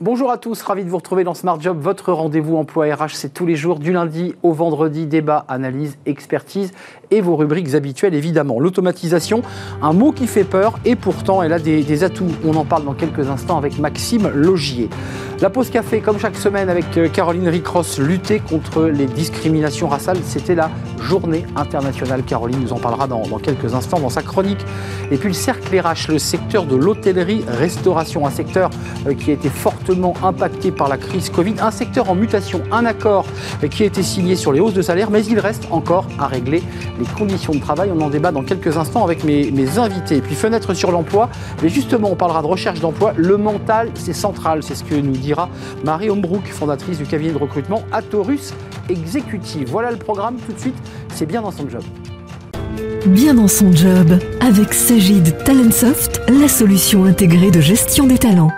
Bonjour à tous, ravi de vous retrouver dans Smart Job, votre rendez-vous emploi RH, c'est tous les jours du lundi au vendredi, débat, analyse, expertise et vos rubriques habituelles évidemment. L'automatisation, un mot qui fait peur et pourtant elle a des, des, atouts. On en parle dans quelques instants avec Maxime Logier. La pause café, comme chaque semaine avec euh, Caroline Ricross, lutter contre les discriminations raciales, c'était la journée internationale. Caroline nous en parlera dans, dans, quelques instants dans sa chronique. Et puis le cercle RH, le secteur de l'hôtellerie-restauration, un secteur euh, qui a été fortement impacté par la crise Covid, un secteur en mutation, un accord euh, qui a été signé sur les hausses de salaire, mais il reste encore à régler les conditions de travail. On en débat dans quelques instants avec mes, mes invités. Et puis fenêtre sur l'emploi, mais justement on parlera de recherche d'emploi. Le mental, c'est central, c'est ce que nous dit Marie Hombrook, fondatrice du cabinet de recrutement Atorus Executive. Voilà le programme tout de suite, c'est bien dans son job. Bien dans son job, avec Sagid Talentsoft, la solution intégrée de gestion des talents.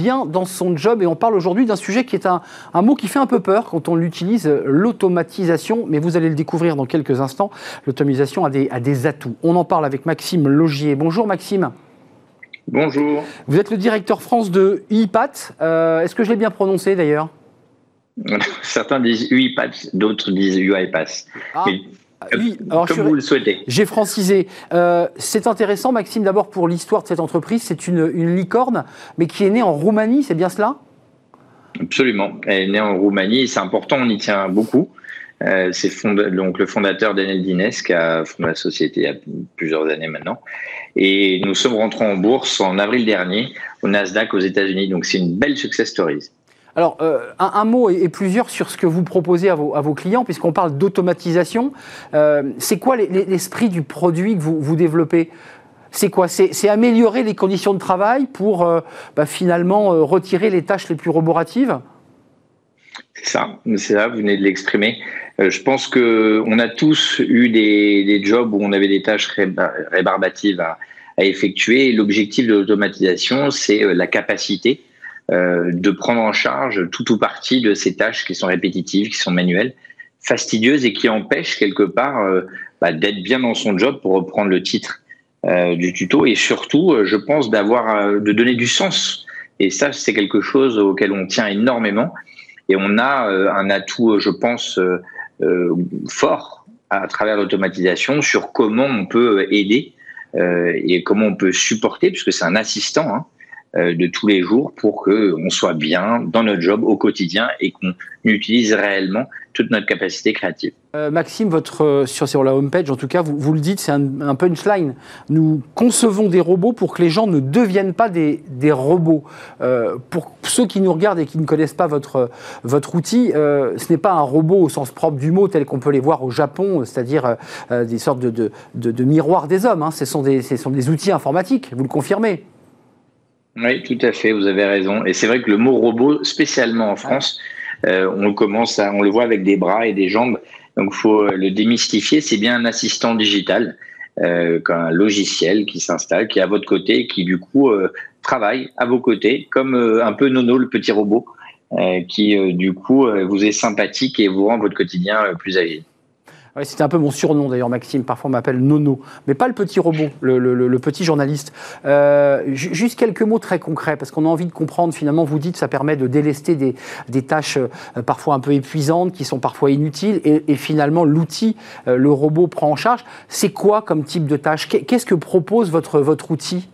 Bien dans son job et on parle aujourd'hui d'un sujet qui est un, un, mot qui fait un peu peur quand on l'utilise, l'automatisation, mais vous allez le découvrir dans quelques instants, l'automatisation a des, a des atouts. On en parle avec Maxime Logier. Bonjour Maxime. Bonjour. Vous êtes le directeur France de UiPath. Euh, Est-ce que je l'ai bien prononcé d'ailleurs? Certains disent UiPath, d'autres disent UiPath. Ah. Mais oui, alors comme vous le souhaitez. J'ai francisé. Euh, c'est intéressant, Maxime, d'abord pour l'histoire de cette entreprise. C'est une, une, licorne, mais qui est née en Roumanie, c'est bien cela? Absolument. Elle est née en Roumanie c'est important, on y tient beaucoup. Euh, c'est donc le fondateur Daniel Dines qui a fondé la société il y a plusieurs années maintenant. Et nous sommes rentrés en bourse en avril dernier au Nasdaq aux États-Unis. Donc c'est une belle success story. Alors, euh, un, mot et, plusieurs sur ce que vous proposez à vos, clients, puisqu'on parle d'automatisation. Euh, c'est quoi l'esprit du produit que vous, développez? C'est quoi? C'est améliorer les conditions de travail pour euh, bah, finalement retirer les tâches les plus roboratives? C'est ça, ça, vous venez de l'exprimer. Je pense qu'on a tous eu des, jobs où on avait des tâches rébarbatives à effectuer. L'objectif de l'automatisation, c'est la capacité euh, de prendre en charge tout ou partie de ces tâches qui sont répétitives, qui sont manuelles, fastidieuses et qui empêchent quelque part euh, bah, d'être bien dans son job, pour reprendre le titre euh, du tuto, et surtout, je pense, d'avoir, de donner du sens. Et ça, c'est quelque chose auquel on tient énormément. Et on a un atout, je pense, fort à travers l'automatisation sur comment on peut aider et comment on peut supporter, puisque c'est un assistant. Hein, de tous les jours pour que on soit bien dans notre job au quotidien et qu'on utilise réellement toute notre capacité créative. Euh, Maxime, votre, sur, sur la homepage, en tout cas, vous, vous le dites, c'est un, un, punchline. Nous concevons des robots pour que les gens ne deviennent pas des, des robots. Euh, pour ceux qui nous regardent et qui ne connaissent pas votre, votre outil, euh, ce n'est pas un robot au sens propre du mot tel qu'on peut les voir au Japon, c'est-à-dire euh, des sortes de, de, de, de miroirs des hommes. Hein. Ce, sont des, ce sont des outils informatiques, vous le confirmez oui, tout à fait, vous avez raison. Et c'est vrai que le mot robot, spécialement en France, euh, on commence à, on le voit avec des bras et des jambes. Donc, faut le démystifier. C'est bien un assistant digital, euh, un logiciel qui s'installe, qui est à votre côté, qui du coup euh, travaille à vos côtés, comme euh, un peu Nono, le petit robot, euh, qui euh, du coup vous est sympathique et vous rend votre quotidien plus agile. Ouais, C'était un peu mon surnom d'ailleurs, Maxime. Parfois on m'appelle Nono, mais pas le petit robot, le, petit journaliste. Euh, juste quelques mots très concrets, parce qu'on a envie de comprendre. Finalement, vous dites ça permet de délester des, des tâches euh, parfois un peu épuisantes, qui sont parfois inutiles, et, et finalement l'outil, euh, le robot prend en charge. C'est quoi comme type de tâche? Qu'est-ce que propose votre, votre outil?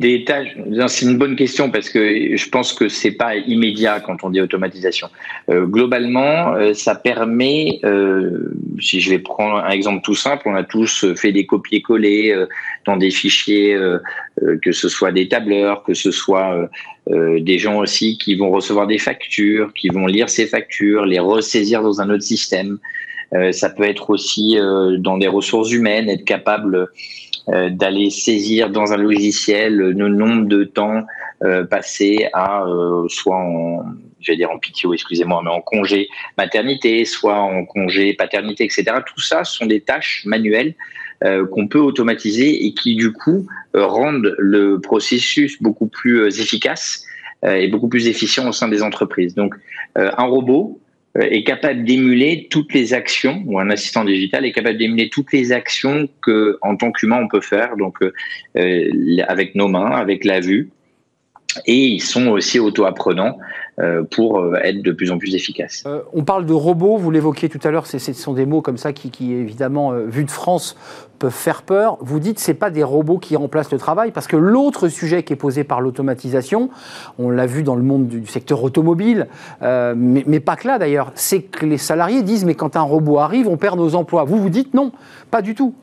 C'est une bonne question parce que je pense que c'est pas immédiat quand on dit automatisation. Euh, globalement, euh, ça permet, euh, si je vais prendre un exemple tout simple, on a tous fait des copier-coller euh, dans des fichiers, euh, que ce soit des tableurs, que ce soit des gens aussi qui vont recevoir des factures, qui vont lire ces factures, les ressaisir dans un autre système. ça peut être aussi dans des ressources humaines, être capable euh, d'aller saisir dans un logiciel le nombre de temps euh, passé à euh, soit en j'allais dire en PTO, excusez-moi, mais en congé maternité, soit en congé paternité, etc. Tout ça sont des tâches manuelles euh, qu'on peut automatiser et qui du coup euh, rendent le processus beaucoup plus efficace et beaucoup plus efficient au sein des entreprises. Donc, un robot est capable d'émuler toutes les actions, ou un assistant digital est capable d'émuler toutes les actions que, en tant qu'humain, on peut faire, donc avec nos mains, avec la vue, et ils sont aussi auto-apprenants euh, pour euh, être de plus en plus efficaces. Euh, on parle de robots, vous l'évoquiez tout à l'heure, ce sont des mots comme ça qui, évidemment, vu de France, peuvent faire peur. Vous dites c'est pas des robots qui remplacent le travail, parce que l'autre sujet qui est posé par l'automatisation, on l'a vu dans le monde du secteur automobile, mais, pas que là d'ailleurs, c'est que les salariés disent mais quand un robot arrive, on perd nos emplois. Vous vous dites non, pas du tout.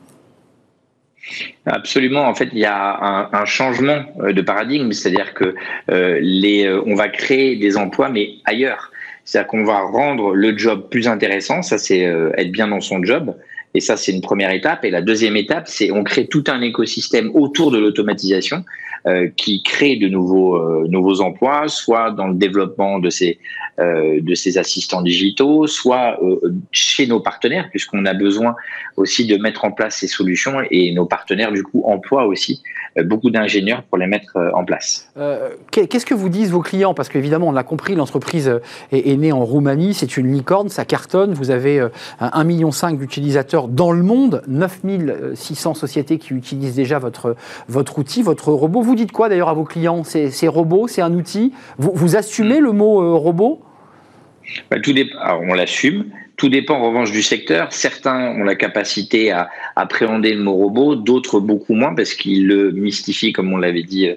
Absolument. En fait, il y a un, changement euh, de paradigme, c'est-à-dire que euh, euh, on va créer des emplois, mais ailleurs. C'est-à-dire qu'on va rendre le job plus intéressant. Ça, c'est être bien dans son job. Et ça, c'est une première étape. Et la deuxième étape, c'est on crée tout un écosystème autour de l'automatisation euh, qui crée de nouveaux euh, nouveaux emplois, soit dans le développement de ces euh, de ces assistants digitaux, soit chez nos partenaires, puisqu'on a besoin aussi de mettre en place ces solutions et nos partenaires du coup emploient aussi beaucoup d'ingénieurs pour les mettre en place. Qu'est-ce que vous disent vos clients? Parce qu'évidemment, on l'a compris, l'entreprise est, est, née en Roumanie, c'est une licorne, ça cartonne. Vous avez 1,5 million d'utilisateurs dans le monde, 9600 sociétés qui utilisent déjà votre, votre outil, votre robot. Vous dites quoi d'ailleurs à vos clients? C'est robot, c'est un outil? Vous, assumez le mot euh, robot? Bah, On l'assume. Tout dépend en revanche du secteur. Certains ont la capacité à appréhender le mot robot, d'autres beaucoup moins parce qu'ils le mystifient, comme on l'avait dit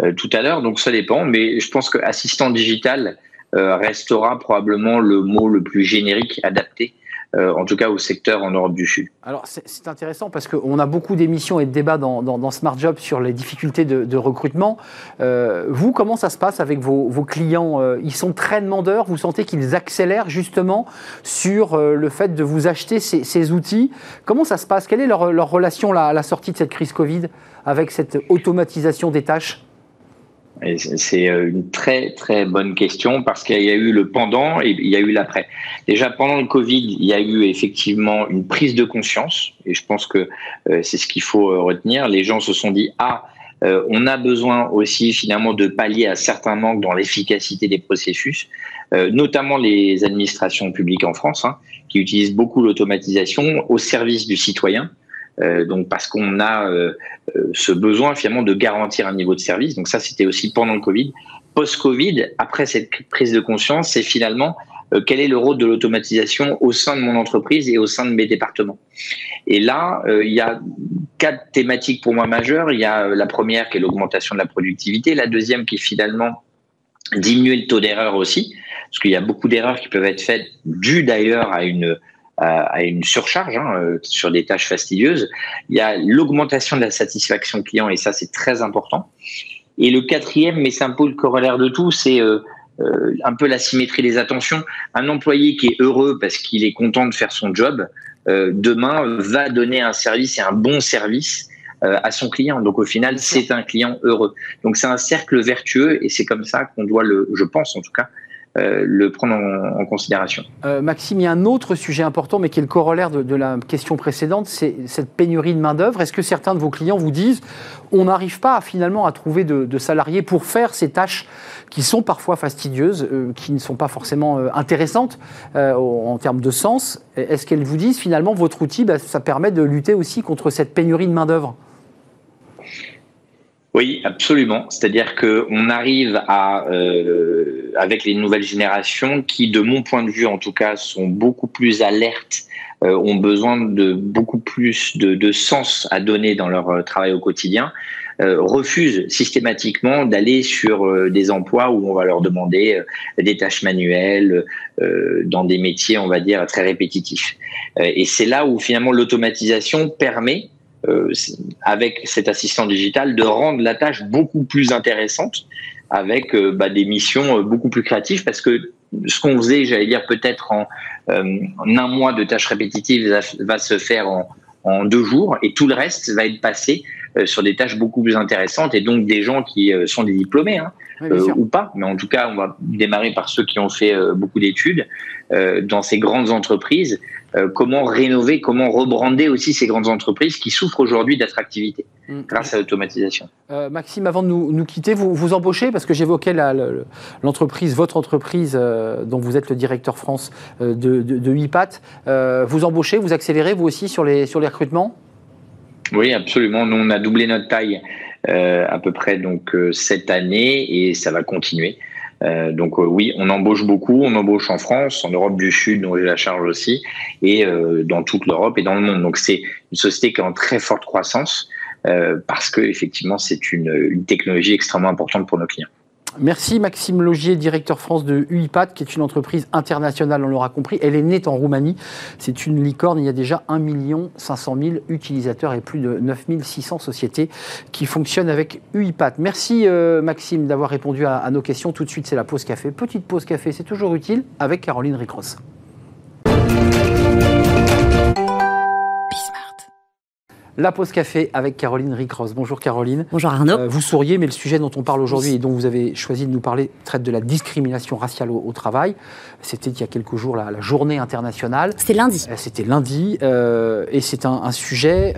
euh, tout à l'heure. Donc ça dépend. Mais je pense que assistant digital euh, restera probablement le mot le plus générique adapté euh, en tout cas au secteur en Europe du Sud. Alors c'est intéressant parce qu'on a beaucoup d'émissions et de débats dans, Smart Job sur les difficultés de, recrutement. Euh, vous, comment ça se passe avec vos, clients euh, Ils sont très demandeurs, vous sentez qu'ils accélèrent justement sur le fait de vous acheter ces, outils. Comment ça se passe? Quelle est leur, relation à la sortie de cette crise Covid avec cette automatisation des tâches? C'est euh, une très très bonne question parce qu'il y a eu le pendant et il y a eu l'après. Déjà pendant le Covid, il y a eu effectivement une prise de conscience et je pense que euh, c'est ce qu'il faut euh, retenir. Les gens se sont dit ah on a besoin aussi finalement de pallier à certains manques dans l'efficacité des processus, notamment les administrations publiques en France hein, qui utilisent beaucoup l'automatisation au service du citoyen. Euh, donc parce qu'on a euh, euh, ce besoin finalement de garantir un niveau de service. Donc ça, c'était aussi pendant le Covid. Post-Covid, après cette prise de conscience, c'est finalement quel est le rôle de l'automatisation au sein de mon entreprise et au sein de mes départements? Et là, il y a quatre thématiques pour moi majeures. Il y a la première qui est l'augmentation de la productivité, la deuxième qui est finalement diminuer le taux d'erreur aussi, parce qu'il y a beaucoup d'erreurs qui peuvent être faites dues d'ailleurs à une à une surcharge hein, euh, sur des tâches fastidieuses. Il y a l'augmentation de la satisfaction client et ça c'est très important. Et le quatrième, mais c'est un peu le corollaire de tout, c'est euh, euh, un peu la symétrie des attentions. Un employé qui est heureux parce qu'il est content de faire son job, demain va donner un service et un bon service à son client. Donc au final, c'est un client heureux. Donc c'est un cercle vertueux et c'est comme ça qu'on doit le, je pense en tout cas, euh, le prendre en, considération. Euh, Maxime, il y a un autre sujet important, mais qui est le corollaire de, la question précédente, c'est cette pénurie de main-d'œuvre. Est-ce que certains de vos clients vous disent on n'arrive pas finalement à trouver de, salariés pour faire ces tâches qui sont parfois fastidieuses, euh, qui ne sont pas forcément intéressantes en termes de sens? Est-ce qu'elles vous disent finalement votre outil, bah, ça permet de lutter aussi contre cette pénurie de main-d'œuvre? Oui, absolument. C'est-à-dire que on arrive à, euh, avec les nouvelles générations, qui, de mon point de vue en tout cas, sont beaucoup plus alertes, euh, ont besoin de beaucoup plus de, de, sens à donner dans leur euh, travail au quotidien, euh, refusent systématiquement d'aller sur euh, des emplois où on va leur demander des tâches manuelles dans des métiers, on va dire, très répétitifs. et c'est là où finalement l'automatisation permet euh, avec cet assistant digital, de rendre la tâche beaucoup plus intéressante avec euh, bah, des missions euh, beaucoup plus créatives parce que ce qu'on faisait, j'allais dire peut-être en, un mois de tâches répétitives va, se faire en, deux jours et tout le reste va être passé sur des tâches beaucoup plus intéressantes et donc des gens qui sont des diplômés hein, ou pas, mais en tout cas on va démarrer par ceux qui ont fait beaucoup d'études dans ces grandes entreprises comment rénover, comment rebrander aussi ces grandes entreprises qui souffrent aujourd'hui d'attractivité mm. grâce à l'automatisation. Maxime, avant de nous, quitter, vous, vous embauchez, parce que j'évoquais l'entreprise, votre entreprise dont vous êtes le directeur France de, de, de vous embauchez, vous accélérez vous aussi sur les, sur les recrutements? Oui, absolument. Nous, on a doublé notre taille euh, à peu près donc euh, cette année et ça va continuer. Euh, donc oui, on embauche beaucoup, on embauche en France, en Europe du Sud, dont j'ai la charge aussi, et dans toute l'Europe et dans le monde. Donc c'est une société qui est en très forte croissance parce que effectivement c'est une technologie extrêmement importante pour nos clients. Merci Maxime Logier, directeur France de UiPath, qui est une entreprise internationale, on l'aura compris. Elle est née en Roumanie. C'est une licorne. Il y a déjà 1 500 000 utilisateurs et plus de 9 600 sociétés qui fonctionnent avec UiPath. Merci euh, Maxime d'avoir répondu à, à, nos questions. Tout de suite, c'est la pause café. Petite pause café, c'est toujours utile avec Caroline Ricross. La pause café avec Caroline Ricross. Bonjour Caroline. Bonjour Arnaud. Euh, vous souriez, mais le sujet dont on parle aujourd'hui et dont vous avez choisi de nous parler traite de la discrimination raciale au, travail. C'était il y a quelques jours la, journée internationale. C'était lundi. Euh, c'était lundi. Euh, et c'est un, sujet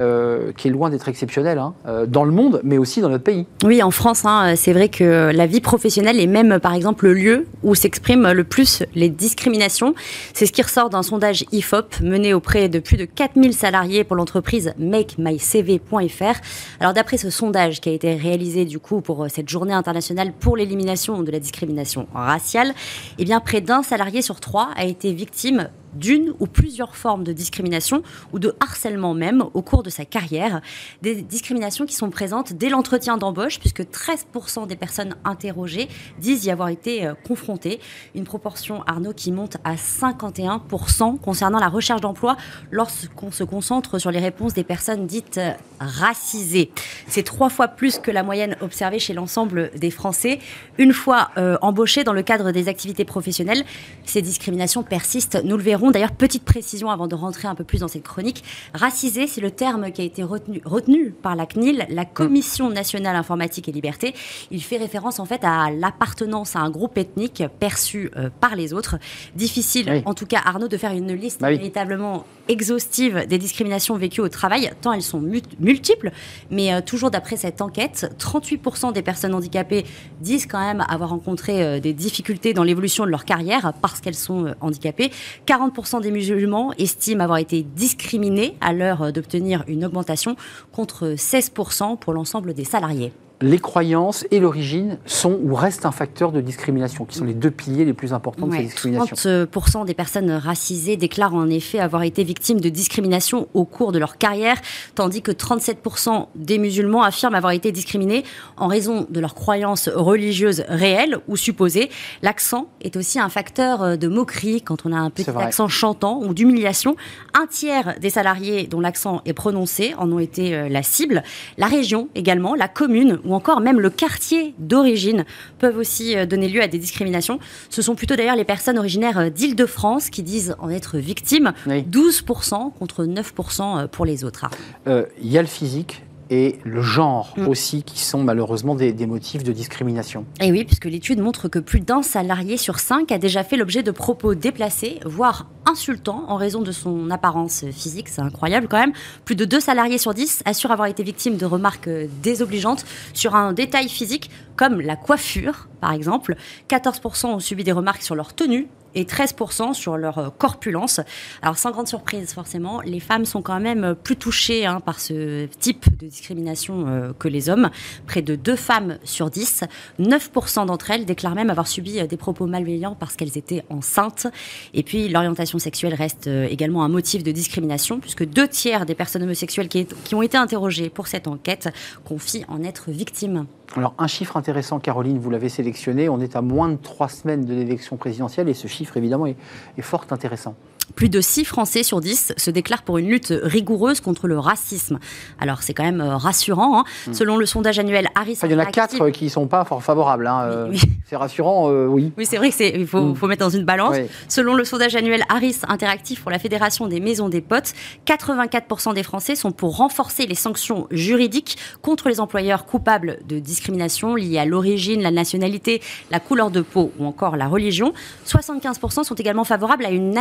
qui est loin d'être exceptionnel hein, dans le monde, mais aussi dans notre pays. Oui, en France, hein, c'est vrai que la vie professionnelle est même, par exemple, le lieu où s'expriment le plus les discriminations. C'est ce qui ressort d'un sondage IFOP mené auprès de plus de 4000 salariés pour l'entreprise Make mycv.fr. Alors d'après ce sondage qui a été réalisé du coup pour euh, cette journée internationale pour l'élimination de la discrimination raciale, eh bien près d'un salarié sur trois a été victime d'une ou plusieurs formes de discrimination ou de harcèlement même au cours de sa carrière. Des discriminations qui sont présentes dès l'entretien d'embauche, puisque 13% des personnes interrogées disent y avoir été euh, confrontées. Une proportion, Arnaud, qui monte à 51% concernant la recherche d'emploi lorsqu'on se concentre sur les réponses des personnes dites euh, racisées. C'est trois fois plus que la moyenne observée chez l'ensemble des Français. Une fois euh, embauchés dans le cadre des activités professionnelles, ces discriminations persistent, nous le verrons D'ailleurs, petite précision avant de rentrer un peu plus dans cette chronique. Racisé, c'est le terme qui a été retenu, retenu par la CNIL, la Commission nationale informatique et liberté. Il fait référence en fait à l'appartenance à un groupe ethnique perçu euh, par les autres. Difficile, en tout cas, Arnaud, de faire une liste bah véritablement exhaustive des discriminations vécues au travail, tant elles sont multiples. Mais euh, toujours d'après cette enquête, 38% des personnes handicapées disent quand même avoir rencontré euh, des difficultés dans l'évolution de leur carrière parce qu'elles sont handicapées. 40 des musulmans estiment avoir été discriminés à l'heure d'obtenir une augmentation contre 16% pour l'ensemble des salariés les croyances et l'origine sont ou restent un facteur de discrimination, qui sont les deux piliers les plus importants de ces discriminations. 30% des personnes racisées déclarent en effet avoir été victimes de discrimination au cours de leur carrière, tandis que 37% des musulmans affirment avoir été discriminés en raison de leurs croyances religieuses réelles ou supposées. L'accent est aussi un facteur de moquerie quand on a un petit accent chantant ou d'humiliation. Un tiers des salariés dont l'accent est prononcé en ont été euh, la cible. La région également, la commune ou encore même le quartier d'origine peuvent aussi euh, donner lieu à des discriminations. Ce sont plutôt d'ailleurs les personnes originaires euh, d'Île-de-France qui disent en être victimes, 12% contre 9% euh, pour les autres. Il y a le physique, et le genre mm. aussi, qui sont malheureusement des, motifs de discrimination. Et oui, puisque l'étude montre que plus d'un salarié sur cinq a déjà fait l'objet de propos déplacés, voire insultants, en raison de son apparence physique. C'est incroyable quand même. Plus de deux salariés sur dix assurent avoir été victimes de remarques désobligeantes sur un détail physique, comme la coiffure, par exemple. 14% ont subi des remarques sur leur tenue et 13% sur leur euh, corpulence. Alors sans grande surprise forcément, les femmes sont quand même plus touchées hein, par ce type de discrimination euh, que les hommes. Près de 2 femmes sur 10, 9% d'entre elles déclarent même avoir subi euh, des propos malveillants parce qu'elles étaient enceintes. Et puis l'orientation sexuelle reste également un motif de discrimination puisque deux tiers des personnes homosexuelles qui ont été interrogées pour cette enquête confient en être victimes. Alors un chiffre intéressant, Caroline, vous l'avez sélectionné, on est à moins de trois semaines de l'élection présidentielle et ce chiffre évidemment est, fort intéressant. Plus de 6 Français sur 10 se déclarent pour une lutte rigoureuse contre le racisme. Alors c'est quand même euh, rassurant. Hein. Hmm. Selon le sondage annuel Harris Il y en a 4 qui ne sont pas fort favorables. Hein. Euh, c'est rassurant, euh, oui. Oui, c'est vrai qu'il faut, hmm. faut, mettre dans une balance. Selon le sondage annuel Harris Interactif pour la Fédération des maisons des potes, 84% des Français sont pour renforcer les sanctions juridiques contre les employeurs coupables de discrimination liée à l'origine, la nationalité, la couleur de peau ou encore la religion. 75% sont également favorables à une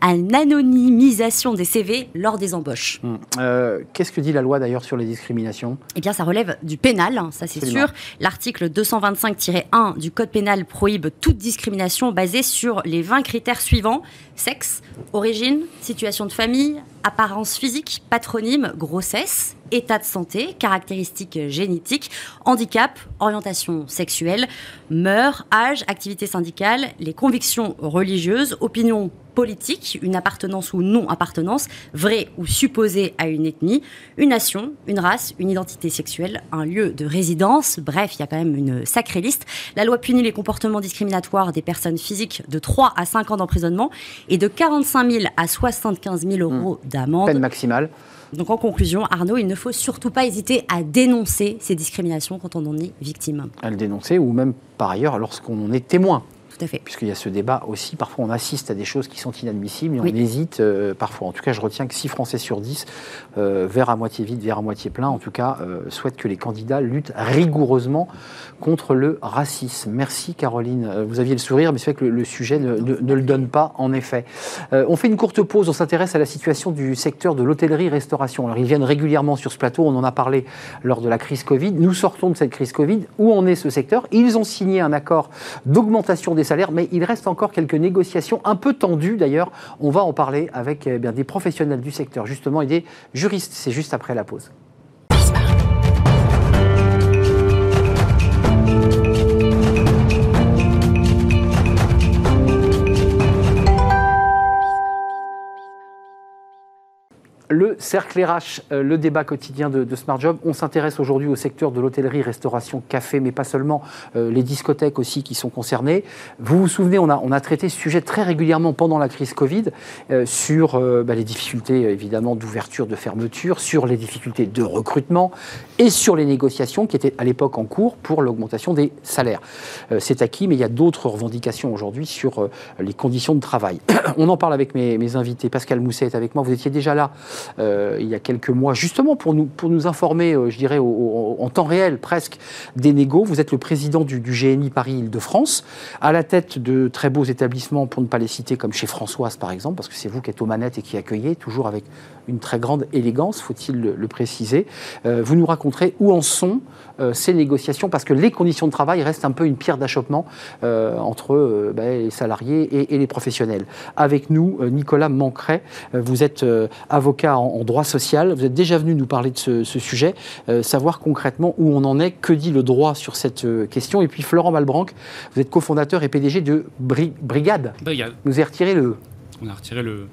anonymisation des CV lors des embauches. Hum. Euh, qu'est-ce que dit la loi d'ailleurs sur les discriminations? Eh bien, ça relève du pénal, hein, ça c'est sûr. L'article 225-1 du Code pénal prohibe toute discrimination basée sur les 20 critères suivants sexe, origine, situation de famille, apparence physique, patronyme, grossesse, état de santé, caractéristiques génétiques, handicap, orientation sexuelle, mœurs, âge, activité syndicale, les convictions religieuses, opinions politiques, une appartenance ou non-appartenance, vraie ou supposée à une ethnie, une nation, une race, une identité sexuelle, un lieu de résidence. Bref, il y a quand même une sacrée liste. La loi punit les comportements discriminatoires des personnes physiques de 3 à 5 ans d'emprisonnement et de 45 000 à 75 000 euros mmh. d'amende. Peine maximale. Donc en conclusion, Arnaud, il ne faut surtout pas hésiter à dénoncer ces discriminations quand on en est victime. À le dénoncer ou même par ailleurs lorsqu'on en est témoin. Tout à fait. Puisqu'il y a ce débat aussi, parfois on assiste à des choses qui sont inadmissibles et on hésite euh, parfois. En tout cas, je retiens que 6 Français sur 10, euh, vers à moitié vide, vers à moitié plein, en tout cas, euh, souhaitent que les candidats luttent rigoureusement contre le racisme. Merci Caroline. Euh, vous aviez le sourire, mais c'est vrai que le, sujet ne, le donne pas, en effet. on fait une courte pause, on s'intéresse à la situation du secteur de l'hôtellerie-restauration. Alors ils viennent régulièrement sur ce plateau, on en a parlé lors de la crise Covid. Nous sortons de cette crise Covid. Où en est ce secteur? Ils ont signé un accord d'augmentation des mais il reste encore quelques négociations un peu tendues d'ailleurs. On va en parler avec eh des professionnels du secteur justement et des juristes. C'est juste après la pause. Le cercle RH, euh, le débat quotidien de, Smart Job. On s'intéresse aujourd'hui au secteur de l'hôtellerie, restauration, café, mais pas seulement, euh, les discothèques aussi qui sont concernées. Vous vous souvenez, on a, on a traité ce sujet très régulièrement pendant la crise Covid euh, sur bah, les difficultés évidemment d'ouverture, de fermeture, sur les difficultés de recrutement et sur les négociations qui étaient à l'époque en cours pour l'augmentation des salaires. C'est acquis, mais il y a d'autres revendications aujourd'hui sur les conditions de travail. on en parle avec mes, mes invités. Pascal Mousset est avec moi. Vous étiez déjà là euh, il y a quelques mois, justement pour nous, informer, euh, je dirais, en temps réel presque, des négos. Vous êtes le président du, GNI Paris-Île-de-France, à la tête de très beaux établissements, pour ne pas les citer, comme chez Françoise par exemple, parce que c'est vous qui êtes aux manettes et qui accueillez, toujours avec une très grande élégance, faut-il le, préciser. Euh, vous nous raconterez où en sont ces négociations, parce que les conditions de travail restent un peu une pierre d'achoppement entre ben, les salariés et, les professionnels. Avec nous, Nicolas Mancret, vous êtes avocat en, droit social. Vous êtes déjà venu nous parler de ce, sujet, euh, savoir concrètement où on en est, que dit le droit sur cette euh, question. Et puis Florent Malbranc, vous êtes cofondateur et PDG de Brigade. Brigade. Vous avez retiré le. On a retiré le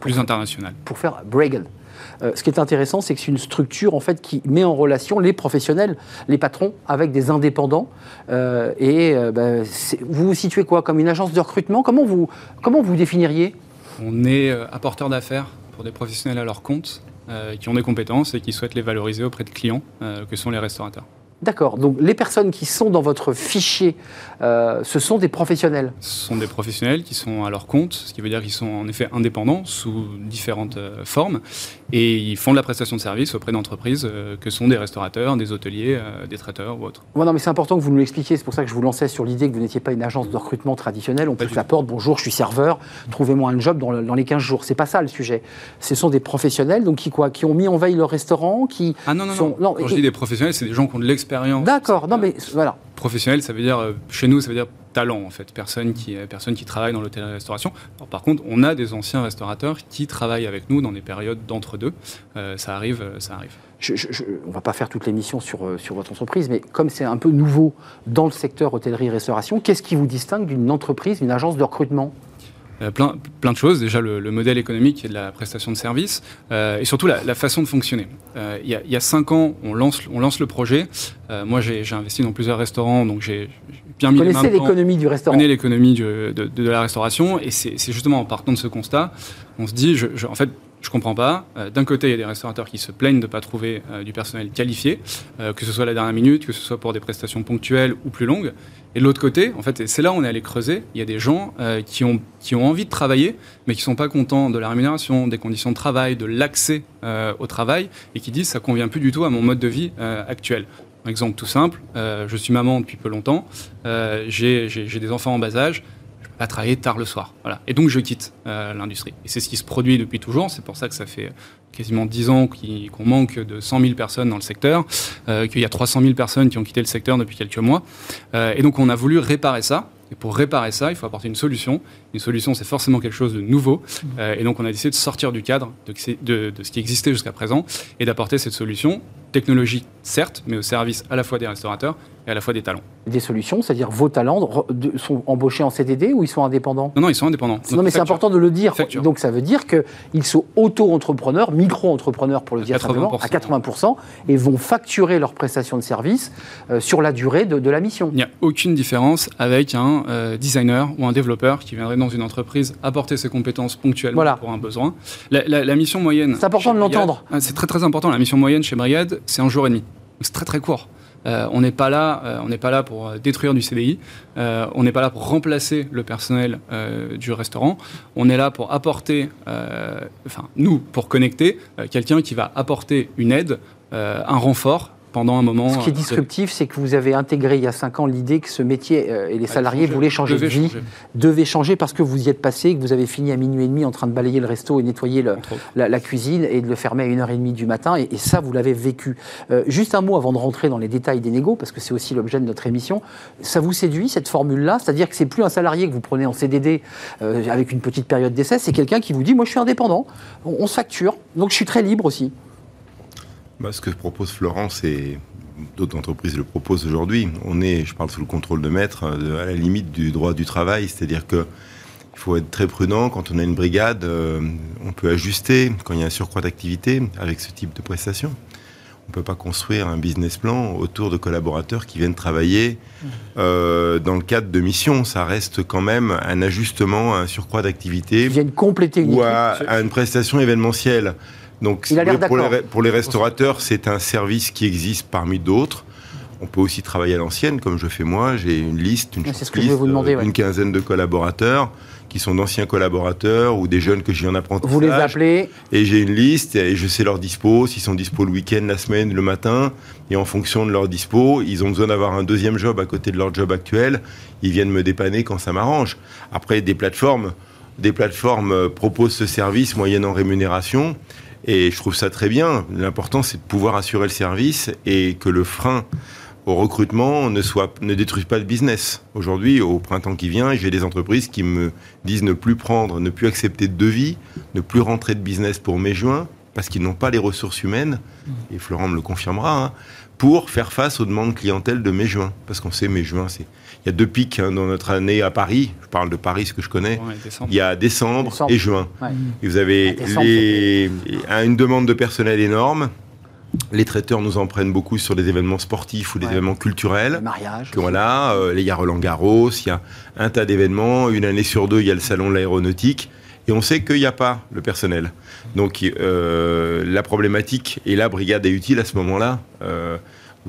plus international. Pour faire Brigade. Euh, ce qui est intéressant, c'est que c'est une structure en fait qui met en relation les professionnels, les patrons, avec des indépendants. et ben, vous vous situez quoi Comme une agence de recrutement? Comment vous, comment vous définiriez? On est apporteur d'affaires pour des professionnels à leur compte euh, qui ont des compétences et qui souhaitent les valoriser auprès de clients, euh, que sont les restaurateurs. D'accord. Donc les personnes qui sont dans votre fichier, euh, ce sont des professionnels Ce sont des professionnels qui sont à leur compte, ce qui veut dire qu'ils sont en effet indépendants sous différentes euh, formes et ils font de la prestation de services auprès d'entreprises euh, que sont des restaurateurs, des hôteliers, des traiteurs ou autres. non, mais c'est important que vous nous l'expliquiez. C'est pour ça que je vous lançais sur l'idée que vous n'étiez pas une agence de recrutement traditionnelle. On pousse la porte, bonjour, je suis serveur, trouvez-moi un job dans, les 15 jours. C'est pas ça le sujet. Ce sont des professionnels donc qui, quoi, qui ont mis en veille leur restaurant, qui ah non, non, non. non. Quand je dis des professionnels, c'est des gens qui ont de l'expérience D'accord, non mais voilà. Professionnel, ça veut dire, euh, chez nous, ça veut dire talent en fait, personne qui, euh, personne travaille dans l'hôtellerie-restauration. Par contre, on a des anciens restaurateurs qui travaillent avec nous dans des périodes d'entre-deux. Euh, ça arrive, ça arrive. on ne va pas faire toute l'émission sur, sur votre entreprise, mais comme c'est un peu nouveau dans le secteur hôtellerie-restauration, qu'est-ce qui vous distingue d'une entreprise, d'une agence de recrutement? Euh, plein, plein de choses. Déjà, le, modèle économique et de la prestation de service, euh, et surtout la, façon de fonctionner. Euh, il, y a, cinq ans, on lance, on lance le projet. moi, j'ai investi dans plusieurs restaurants, donc j'ai bien mis l'économie du restaurant connais l'économie de, de, la restauration, et c'est justement en partant de ce constat, on se dit, je, en fait, je comprends pas. D'un côté, il y a des restaurateurs qui se plaignent de ne pas trouver du personnel qualifié, que ce soit à la dernière minute, que ce soit pour des prestations ponctuelles ou plus longues. Et de l'autre côté, en fait, c'est là où on est allé creuser, il y a des gens euh, qui, ont, envie de travailler, mais qui ne sont pas contents de la rémunération, des conditions de travail, de l'accès euh, au travail, et qui disent ça convient plus du tout à mon mode de vie euh, actuel. Exemple tout simple, je suis maman depuis peu longtemps, j'ai des enfants en bas âge, va travailler tard le soir. Et donc je quitte l'industrie. Et c'est ce qui se produit depuis toujours. C'est pour ça que ça fait quasiment 10 ans qu'on manque de 100 000 personnes dans le secteur, qu'il y a 300 000 personnes qui ont quitté le secteur depuis quelques mois. et donc on a voulu réparer ça. Et pour réparer ça, il faut apporter une solution. Une solution, c'est forcément quelque chose de nouveau. et donc, on a décidé de sortir du cadre de, de ce qui existait jusqu'à présent et d'apporter cette solution technologie, certes, mais au service à la fois des restaurateurs et à la fois des talents. Des solutions, c'est-à-dire vos talents sont embauchés en CDD ou ils sont indépendants? Non, non, ils sont indépendants. non, mais c'est important de le dire. Donc ça veut dire qu'ils sont auto-entrepreneurs, micro-entrepreneurs pour le dire simplement, à 80%, et vont facturer leurs prestations de service euh, sur la durée de, la mission. Il n'y a aucune différence avec un euh, designer ou un développeur qui viendrait dans une entreprise apporter ses compétences ponctuellement pour un besoin. La, mission moyenne... C'est important de l'entendre. Ah, c'est très très important. La mission moyenne chez Brigade, c'est un jour et demi. C'est très très court. Euh, on n'est pas là, euh, on n'est pas là pour euh, détruire du CDI. on n'est pas là pour remplacer le personnel du restaurant. On est là pour apporter, enfin nous, pour connecter quelqu'un qui va apporter une aide, un renfort pendant un moment. Ce qui est disruptif, c'est que vous avez intégré il y a cinq ans l'idée que ce métier euh, et les salariés voulaient changer de vie, devaient changer parce que vous y êtes passé, que vous avez fini à minuit et demi en train de balayer le resto et nettoyer la, cuisine et de le fermer à 1h30 du matin. Et, ça, vous l'avez vécu. Euh, juste un mot avant de rentrer dans les détails des négos, parce que c'est aussi l'objet de notre émission. Ça vous séduit, cette formule-là? C'est-à-dire que c'est plus un salarié que vous prenez en CDD euh, avec une petite période d'essai, c'est quelqu'un qui vous dit, moi je suis indépendant, on, se facture, donc je suis très libre aussi. Bah, ce que propose Florence et d'autres entreprises le proposent aujourd'hui, on est, je parle sous le contrôle de maître, euh, à la limite du droit du travail, c'est-à-dire que il faut être très prudent quand on a une brigade, euh, on peut ajuster quand il y a un surcroît d'activité avec ce type de prestation. On ne peut pas construire un business plan autour de collaborateurs qui viennent travailler euh, dans le cadre de missions. Ça reste quand même un ajustement, un surcroît d'activité. Qui viennent compléter une ou à une prestation événementielle. Donc, pour, les, restaurateurs, c'est un service qui existe parmi d'autres. On peut aussi travailler à l'ancienne, comme je fais moi. J'ai une liste, une, une quinzaine de collaborateurs qui sont d'anciens collaborateurs ou des jeunes que j'ai en apprentissage. Vous les appelez Et j'ai une liste et je sais leur dispo, s'ils sont dispo le week-end, la semaine, le matin. Et en fonction de leur dispo, ils ont besoin d'avoir un deuxième job à côté de leur job actuel. Ils viennent me dépanner quand ça m'arrange. Après, des plateformes, des plateformes proposent ce service moyennant rémunération. Et je trouve ça très bien. L'important, c'est de pouvoir assurer le service et que le frein au recrutement ne, soit, ne détruise pas le business. Aujourd'hui, au printemps qui vient, j'ai des entreprises qui me disent ne plus prendre, ne plus accepter de devis, ne plus rentrer de business pour mai-juin, parce qu'ils n'ont pas les ressources humaines, et Florent me le confirmera, hein, pour faire face aux demandes clientèle de mai-juin. Parce qu'on sait, mai-juin, c'est il y a deux pics hein, dans notre année à Paris. Je parle de Paris, ce que je connais. il y a décembre, et juin. Et vous avez une demande de personnel énorme. Les traiteurs nous en prennent beaucoup sur des événements sportifs ou des événements culturels. Le mariage. voilà, euh, les Roland Garros, il y a un tas d'événements. Une année sur deux, il y a le salon de l'aéronautique. Et on sait qu'il n'y a pas le personnel. Donc euh, la problématique, et la brigade est utile à ce moment-là. Euh,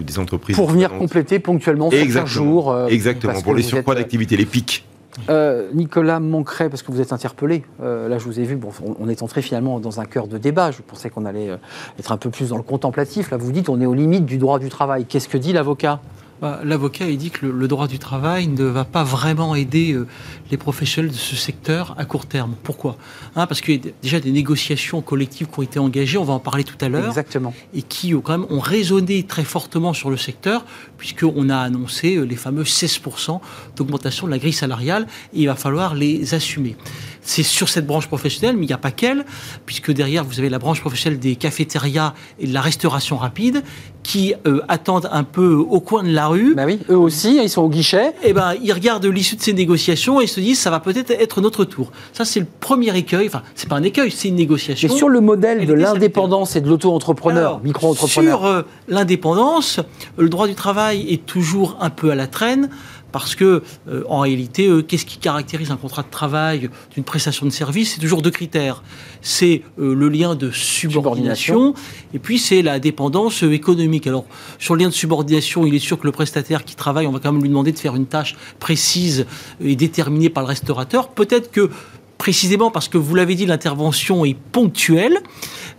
des entreprises. Pour venir compléter ponctuellement certains jours. Euh, exactement, pour les surcroîts euh, d'activité, les pics. Euh, Nicolas Manquerait, parce que vous êtes interpellé, là je vous ai vu, bon, on, est entré finalement dans un cœur de débat, je pensais qu'on allait être un peu plus dans le contemplatif, là vous dites on est aux limites du droit du travail. Qu'est-ce que dit l'avocat? Bah, L'avocat dit que le, droit du travail ne va pas vraiment aider euh, les professionnels de ce secteur à court terme. Pourquoi? Hein, Parce qu'il y a déjà des négociations collectives qui ont été engagées, on va en parler tout à l'heure. Exactement. Et qui ont quand même ont résonné très fortement sur le secteur, puisqu'on a annoncé euh, les fameux 16% d'augmentation de la grille salariale, et il va falloir les assumer. C'est sur cette branche professionnelle, mais il n'y a pas qu'elle, puisque derrière, vous avez la branche professionnelle des cafétérias et de la restauration rapide, qui euh, attendent un peu au coin de la rue. Bah oui, eux aussi, ils sont au guichet. Et eh ben, ils regardent l'issue de ces négociations et se disent, ça va peut-être être notre tour. Ça, c'est le premier écueil. Enfin, c'est pas un écueil, c'est une négociation. Et sur le modèle de l'indépendance et de l'auto-entrepreneur, micro-entrepreneur. Sur euh, l'indépendance, le droit du travail est toujours un peu à la traîne parce que euh, en réalité, euh, qu'est-ce qui caractérise un contrat de travail d'une prestation de service? C'est toujours deux critères. C'est euh, le lien de subordination, et puis c'est la dépendance économique. Alors sur le lien de subordination, il est sûr que le prestataire qui travaille, on va quand même lui demander de faire une tâche précise et déterminée par le restaurateur. Peut-être que précisément parce que vous l'avez dit, l'intervention est ponctuelle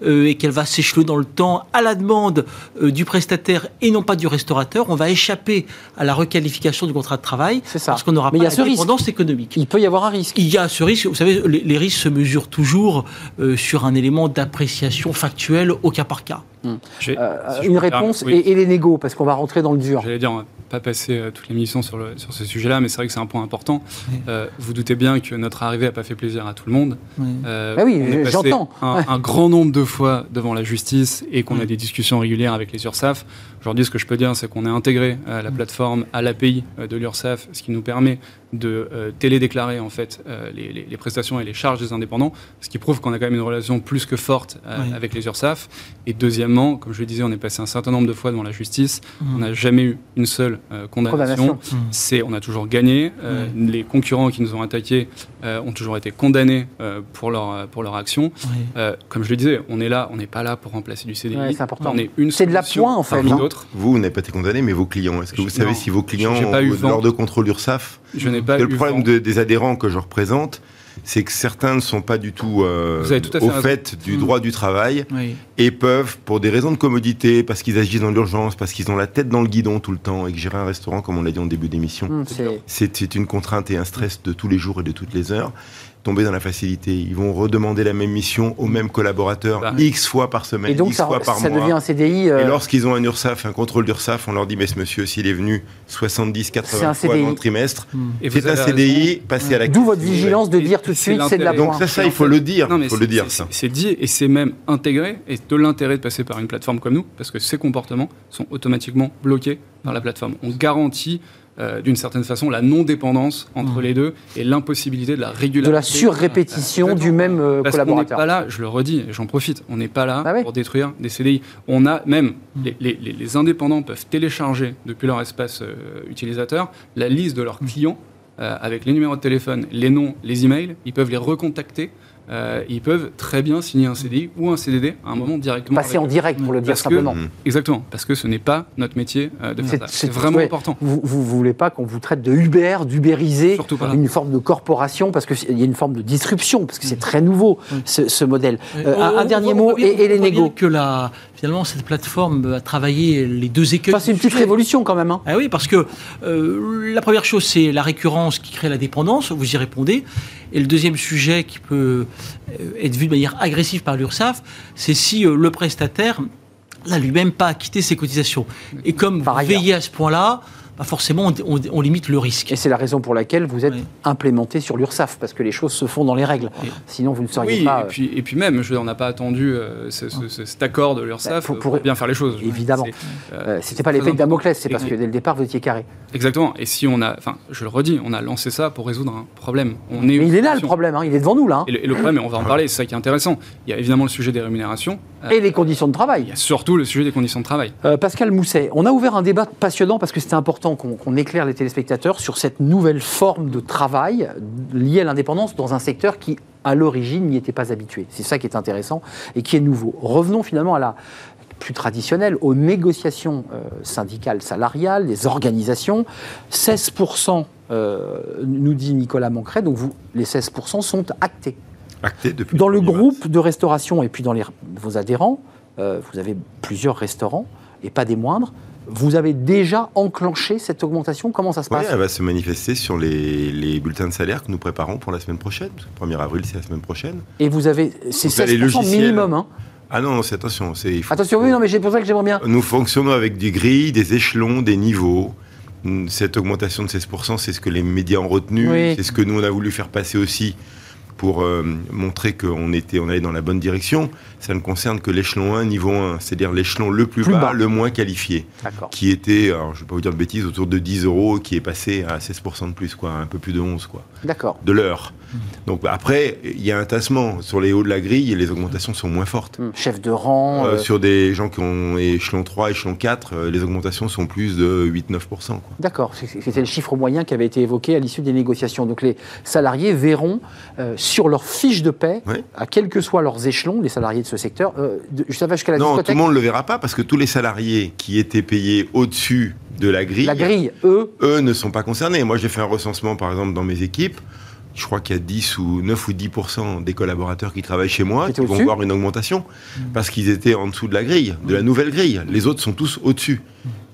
euh, et qu'elle va s'échelonner dans le temps à la demande euh, du prestataire et non pas du restaurateur. On va échapper à la requalification du contrat de travail C'est ça. parce qu'on n'aura Mais pas il y a la ce risque. dépendance économique. Il peut y avoir un risque. Il y a ce risque, vous savez, les, les risques se mesurent toujours euh, sur un élément d'appréciation factuelle au cas par cas. Euh, je une réponse oui. et, et les négos, parce qu'on va rentrer dans le dur. J'allais dire, pas passer euh, toute l'émission sur, le- sur ce sujet-là, mais c'est vrai que c'est un point important. Euh, vous doutez bien que notre arrivée n'a pas fait plaisir à tout le monde. Euh, Ah oui, j'entends. Un, Ouais. un grand nombre de fois devant la justice et qu'on a des discussions régulières avec les URSAF. Aujourd'hui, ce que je peux dire, c'est qu'on est intégré à la plateforme, à l'API de l'URSAF, ce qui nous permet de euh, télédéclarer en fait euh, les, les- les prestations et les charges des indépendants, ce qui prouve qu'on a quand même une relation plus que forte euh, Oui. avec les URSAF. Et deuxièmement, comme je le disais, on est passé un certain nombre de fois devant la justice. Mhm. On n'a jamais eu une seule euh, condamnation. Condamnation. C'est, on a toujours gagné. Euh, Les concurrents qui nous ont attaqués euh, ont toujours été condamnés euh, pour leur pour leur action. Oui. Euh, comme je le disais, on est là, on n'est pas là pour remplacer du CDI. Ouais, c'est important. On est une C'est de la pointe, en fait, parmi d'autres. Vous, vous n'avez pas été condamné, mais vos clients, est-ce que vous Je- savez non. si vos clients, J'ai pas eu lors de contrôle URSAF, Je n'ai pas le problème de- des adhérents que je représente, c'est que certains ne sont pas du tout euh, tout au raison. fait du Mm. droit du travail Oui. et peuvent, pour des raisons de commodité, parce qu'ils agissent dans l'urgence, parce qu'ils ont la tête dans le guidon tout le temps, et que gérer un restaurant, comme on l'a dit en début d'émission, c'est c'est une contrainte et un stress de tous les jours et de toutes les heures. Tomber dans la facilité, ils vont redemander la même mission aux mêmes collaborateurs Bah. X fois par semaine, Et donc, X ça, fois par ça mois. devient un CDI. euh, Et lorsqu'ils ont un URSAF, un contrôle d'URSAF, on leur dit, mais ce monsieur, s'il est venu 70, C'est 80 un fois dans le trimestre, vous c'est un CDI passé à la D'où votre vigilance de dire tout de suite, c'est de la. Donc ça, ça, il faut le dire. Non, mais faut c'est- le dire. C'est dit et c'est même intégré et de l'intérêt de passer par une plateforme comme nous parce que ces comportements sont automatiquement bloqués par la plateforme. On garantit euh, d'une certaine façon la non-dépendance entre Mmh. les deux et l'impossibilité de la régularité. De la surrépétition du même euh, Parce qu'on n'est collaborateur. pas là, je le redis j'en profite, on n'est pas là Ah oui. pour détruire des CDI. On a même, les, les- les- les indépendants peuvent télécharger depuis leur espace euh, utilisateur la liste de leurs clients euh, avec les numéros de téléphone, les noms, les emails. Ils peuvent les recontacter. Euh, ils peuvent très bien signer un CDI ou un CDD à un moment directement. Passer en direct, pour le dire que- simplement. Mm. Exactement, parce que ce n'est pas notre métier euh, de faire ça. C'est vraiment ouais, important. Vous, vous voulez pas qu'on vous traite de Uber, d'Uberisé, une forme de corporation, parce qu'il y a une forme de disruption, parce que c'est très nouveau, ce, ce modèle. Euh, On- un, on- dernier on mot, et, et les négos. que la, finalement, cette plateforme a travaillé les deux écueils. Enfin, c'est une petite révolution quand même. hein. Ah oui, parce que euh, la première chose, c'est la récurrence qui crée la dépendance, vous y répondez. Et le deuxième sujet qui peut euh, être vu de manière agressive par l'URSSAF, c'est si euh, le prestataire n'a lui-même pas acquitté ses cotisations. Et comme Par vous ailleurs. veillez à ce point-là, bah forcément, on, on- on limite le risque. Et c'est la raison pour laquelle vous êtes Oui. implémenté sur l'URSSAF, parce que les choses se font dans les règles. Oui. Sinon, vous ne seriez Oui, pas. et puis, et puis même, je veux dire, on n'a pas attendu euh, ce- ce- ce- cet accord de l'URSSAF Bah, pour- pour, pour- bien faire les choses. Évidemment. C'est, euh, euh, C'était pas très l'épée de. Damoclès, c'est parce que dès le départ, vous étiez carré. Exactement. Et si on a, enfin, je le redis, on a lancé ça pour résoudre un problème. On est Mais il est là le problème, hein, il est devant nous là. hein. Et le, et le problème, et on va en parler, c'est ça qui est intéressant. Il y a évidemment le sujet des rémunérations. Et les conditions de il travail. y a surtout le sujet des conditions de travail. Euh, Pascal Mousset, on a ouvert un débat passionnant parce que c'était important qu'on qu'on éclaire les téléspectateurs sur cette nouvelle forme de travail liée à l'indépendance dans un secteur qui, à l'origine, n'y était pas habitué. C'est ça qui est intéressant et qui est nouveau. Revenons finalement à la plus traditionnelle, aux négociations euh, syndicales salariales, des organisations. 16%, euh, nous dit Nicolas Mancret, donc vous, les 16% sont actés. Acté depuis Dans le 1er mars. groupe de restauration et puis dans les, vos adhérents, euh, vous avez plusieurs restaurants et pas des moindres. Vous avez déjà enclenché cette augmentation? Comment ça se passe? elle va se manifester sur les, les bulletins de salaire que nous préparons pour la semaine prochaine. parce que le 1er avril, c'est la semaine prochaine. Et vous avez. C'est Donc, là, les 16% logiciels- minimum. hein? Ah non, c'est attention. faut- Attention, oui, non, mais c'est pour ça que j'aimerais bien. Nous fonctionnons avec des grilles, des échelons, des niveaux. Cette augmentation de 16%, c'est ce que les médias ont retenu. Oui. C'est ce que nous, on a voulu faire passer aussi pour euh, montrer qu'on était, on allait dans la bonne direction. Ça ne concerne que l'échelon 1, niveau 1, c'est-à-dire l'échelon le plus, Plus bas, bas. le moins qualifié, qui était, alors, je ne vais pas vous dire de bêtises, autour de 10 euros, qui est passé à 16% de plus, quoi, un peu plus de 11, quoi. De l'heure. Donc bah, après, il y a un tassement. Sur les hauts de la grille, les augmentations sont moins fortes. Hum, Chef de rang. Euh, euh, sur des gens qui ont échelon 3, échelon 4, euh, les augmentations sont plus de 8-9%. quoi. D'accord, c'était le chiffre moyen qui avait été évoqué à l'issue des négociations. Donc les salariés verront euh, sur leur fiche de paie, à quels que soient leurs échelons, les salariés de ce secteur, jusqu'à la Non, tout discothèque. le monde ne le verra pas parce que tous les salariés qui étaient payés au-dessus de la grille, La grille, eux, eux ne sont pas concernés. Moi, j'ai fait un recensement, par exemple, dans mes équipes. Je crois qu'il y a 10 ou 9 ou 10% des collaborateurs qui travaillent chez moi qui, vont voir une augmentation parce qu'ils étaient en dessous de la grille, de la nouvelle grille. Les autres sont tous au-dessus.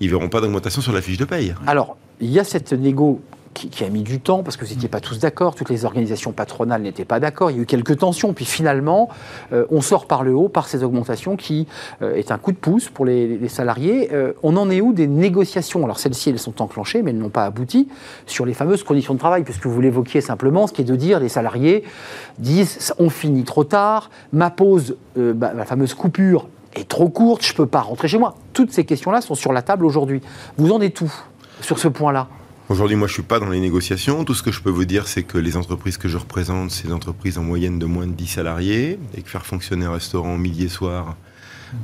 Ils verront pas d'augmentation sur la fiche de paye. Alors, il y a cette négo qui, a mis du temps parce que vous n'étiez pas tous d'accord, toutes les organisations patronales n'étaient pas d'accord, il y a eu quelques tensions, puis finalement, euh, on sort par le haut par ces augmentations qui euh, est un coup de pouce pour les, salariés. Euh, on en est où des négociations? Alors celles-ci, elles sont enclenchées, mais elles n'ont pas abouti sur les fameuses conditions de travail, puisque vous l'évoquiez simplement, ce qui est de dire les salariés disent on finit trop tard, ma pause, bah, ma fameuse coupure est trop courte, je ne peux pas rentrer chez moi. Toutes ces questions-là sont sur la table aujourd'hui. Vous en êtes où sur ce point-là? Aujourd'hui, moi, je ne suis pas dans les négociations. Tout ce que je peux vous dire, c'est que les entreprises que je représente, c'est des entreprises en moyenne de moins de 10 salariés, et que faire fonctionner un restaurant midi et soir,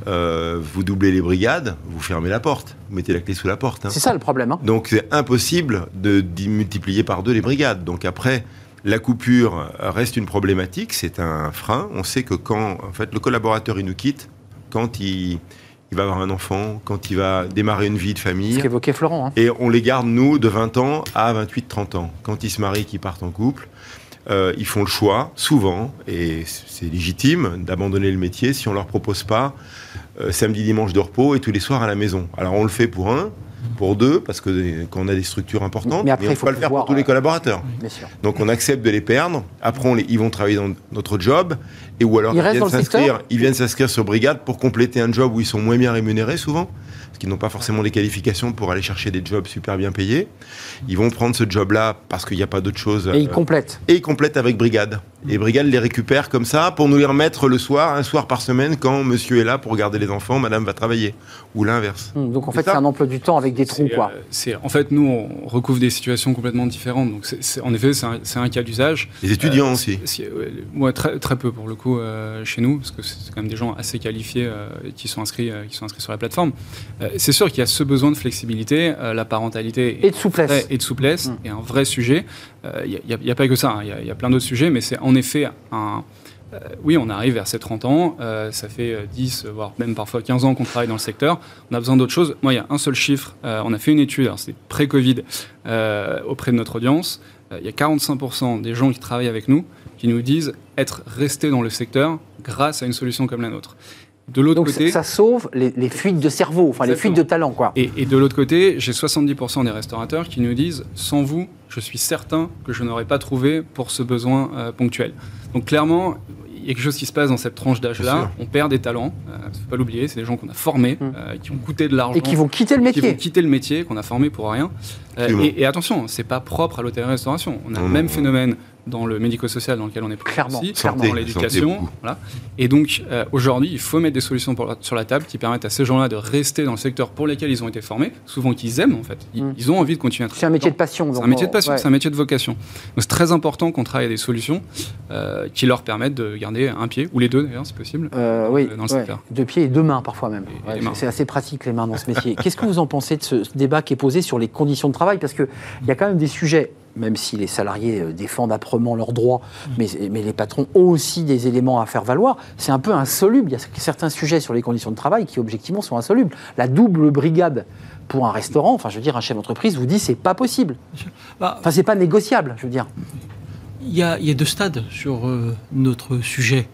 euh, vous doublez les brigades, vous fermez la porte, vous mettez la clé sous la porte. Hein. C'est ça le problème. Hein. Donc c'est impossible de, multiplier par deux les brigades. Donc après, la coupure reste une problématique, c'est un frein. On sait que quand en fait, le collaborateur il nous quitte, quand il, il va avoir un enfant, quand il va démarrer une vie de famille. Ce qu'évoquait Florent. Hein. Et on les garde, nous, de 20 ans à 28-30 ans. Quand ils se marient, qu'ils partent en couple, euh, ils font le choix, souvent, et c'est légitime, d'abandonner le métier si on leur propose pas euh, samedi, dimanche de repos et tous les soirs à la maison. Alors on le fait pour un, pour deux, parce que quand on a des structures importantes, mais, après, on ne peut pas le faire pour tous les collaborateurs. Donc on accepte de les perdre. Après, ils vont travailler dans notre job, et ou alors ils, viennent s'inscrire, ils viennent s'inscrire sur brigade pour compléter un job où ils sont moins bien rémunérés souvent qui n'ont pas forcément les qualifications pour aller chercher des jobs super bien payés. Ils vont prendre ce job-là parce qu'il n'y a pas d'autre chose. Et ils complètent. Et ils complètent avec Brigade. Et Brigade les récupère comme ça pour nous les remettre le soir, un soir par semaine, quand monsieur est là pour garder les enfants, madame va travailler. Ou l'inverse. Hum, donc en fait, c'est un emploi du temps avec des trous, quoi. Euh, en fait, nous, on recouvre des situations complètement différentes. Donc en effet, c'est un, cas d'usage. Les étudiants euh, aussi. moi, très, très peu pour le coup euh, chez nous, parce que c'est quand même des gens assez qualifiés qui, sont inscrits, qui sont inscrits sur la plateforme c'est sûr qu'il y a ce besoin de flexibilité, euh, la parentalité et de souplesse, et de souplesse mm. est un vrai sujet. Euh, il n'y a, pas que ça, hein. il y, a plein d'autres sujets, mais c'est en effet un. Euh, oui, on arrive vers ces 30 ans, ça fait 10, voire même parfois 15 ans qu'on travaille dans le secteur. On a besoin d'autres choses. Moi, il y a un seul chiffre. on a fait une étude, c'est pré-Covid, auprès de notre audience. Il y a 45% des gens qui travaillent avec nous qui nous disent être restés dans le secteur grâce à une solution comme la nôtre. De l'autre côté, ça sauve les, fuites de cerveau, enfin les fuites de talent, quoi. Et, de l'autre côté, j'ai 70% des restaurateurs qui nous disent sans vous, je suis certain que je n'aurais pas trouvé pour ce besoin euh, ponctuel. Donc clairement, il y a quelque chose qui se passe dans cette tranche d'âge-là. On perd des talents, il euh, ne faut pas l'oublier. C'est des gens qu'on a formés, hum. euh, qui ont coûté de l'argent. Et qui vont quitter le métier. Qui vont quitter le métier, qu'on a formé pour rien. Et, et, attention, c'est pas propre à l'hôtellerie-restauration. On a le même phénomène dans le médico-social dans lequel on est clairement, aussi, dans l'éducation. Voilà. Et donc, euh, aujourd'hui, il faut mettre des solutions sur la table qui permettent à ces gens-là de rester dans le secteur pour lequel ils ont été formés, souvent qu'ils aiment en fait. Ils, mm. ont envie de continuer à travailler. C'est un métier de passion. C'est un métier de passion, c'est un métier de vocation. Donc c'est très important qu'on travaille à des solutions euh, qui leur permettent de garder un pied, ou les deux d'ailleurs, c'est possible, euh, oui, dans le secteur. Deux pieds et deux mains parfois même. c'est assez pratique les mains dans ce métier. Qu'est-ce que vous en pensez de ce débat qui est posé sur les conditions de travail Parce qu'il y a quand même des sujets même si les salariés euh, défendent âprement leurs droits, mais, mais, les patrons ont aussi des éléments à faire valoir, c'est un peu insoluble. Il y a certains sujets sur les conditions de travail qui, objectivement, sont insolubles. La double brigade pour un restaurant, enfin, je veux dire, un chef d'entreprise vous dit c'est pas possible. Bah, enfin, c'est pas négociable, je veux dire. Il y a, il y a deux stades sur euh, notre sujet.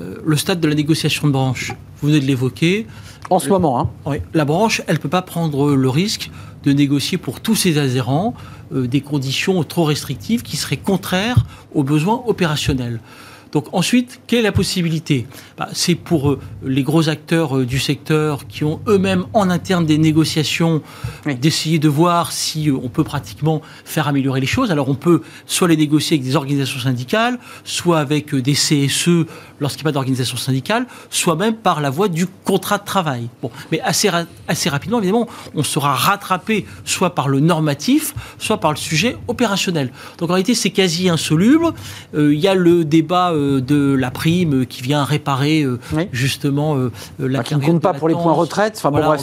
Euh, le stade de la négociation de branche, vous venez de l'évoquer. En ce moment, hein. Oui, la branche, elle ne peut pas prendre le risque de négocier pour tous ses adhérents euh, des conditions trop restrictives qui seraient contraires aux besoins opérationnels. Donc ensuite, quelle est la possibilité bah, C'est pour euh, les gros acteurs euh, du secteur qui ont eux-mêmes en interne des négociations d'essayer de voir si on peut pratiquement faire améliorer les choses. Alors on peut soit les négocier avec des organisations syndicales, soit avec des CSE lorsqu'il n'y a pas d'organisation syndicale, soit même par la voie du contrat de travail. Bon, mais assez, assez rapidement, évidemment, on sera rattrapé soit par le normatif, soit par le sujet opérationnel. Donc en réalité, c'est quasi insoluble. Il y a le débat de la prime qui vient réparer euh, justement euh, la bah, qui ne compte pas pour les points retraite. Enfin bon,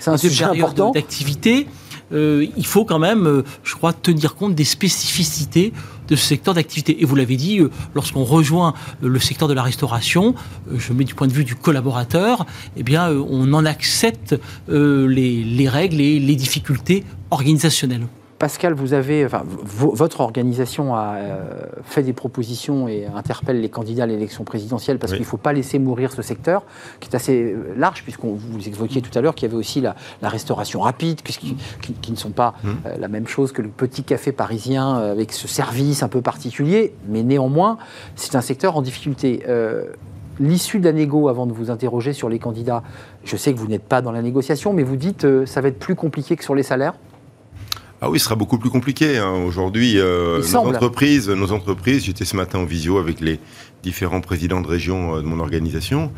c'est un, sujet important d'activité. Euh, il faut quand même, je crois, tenir compte des spécificités de ce secteur d'activité. Et vous l'avez dit, lorsqu'on rejoint le secteur de la restauration, je mets du point de vue du collaborateur, eh bien, on en accepte les, règles et les difficultés organisationnelles. Pascal, vous avez, enfin, votre organisation a euh, fait des propositions et interpelle les candidats à l'élection présidentielle parce qu'il ne faut pas laisser mourir ce secteur, qui est assez euh, large, puisqu'on vous évoquiez tout à l'heure qu'il y avait aussi la, restauration rapide, qui, qui, ne sont pas mmh. euh, la même chose que le petit café parisien avec ce service un peu particulier, mais néanmoins, c'est un secteur en difficulté. L'issue de la négo, avant de vous interroger sur les candidats, je sais que vous n'êtes pas dans la négociation, mais vous dites que ça va être plus compliqué que sur les salaires ah oui, ce sera beaucoup plus compliqué. Hein. Aujourd'hui, euh, nos entreprises, nos entreprises, j'étais ce matin en visio avec les différents présidents de région euh, de mon organisation.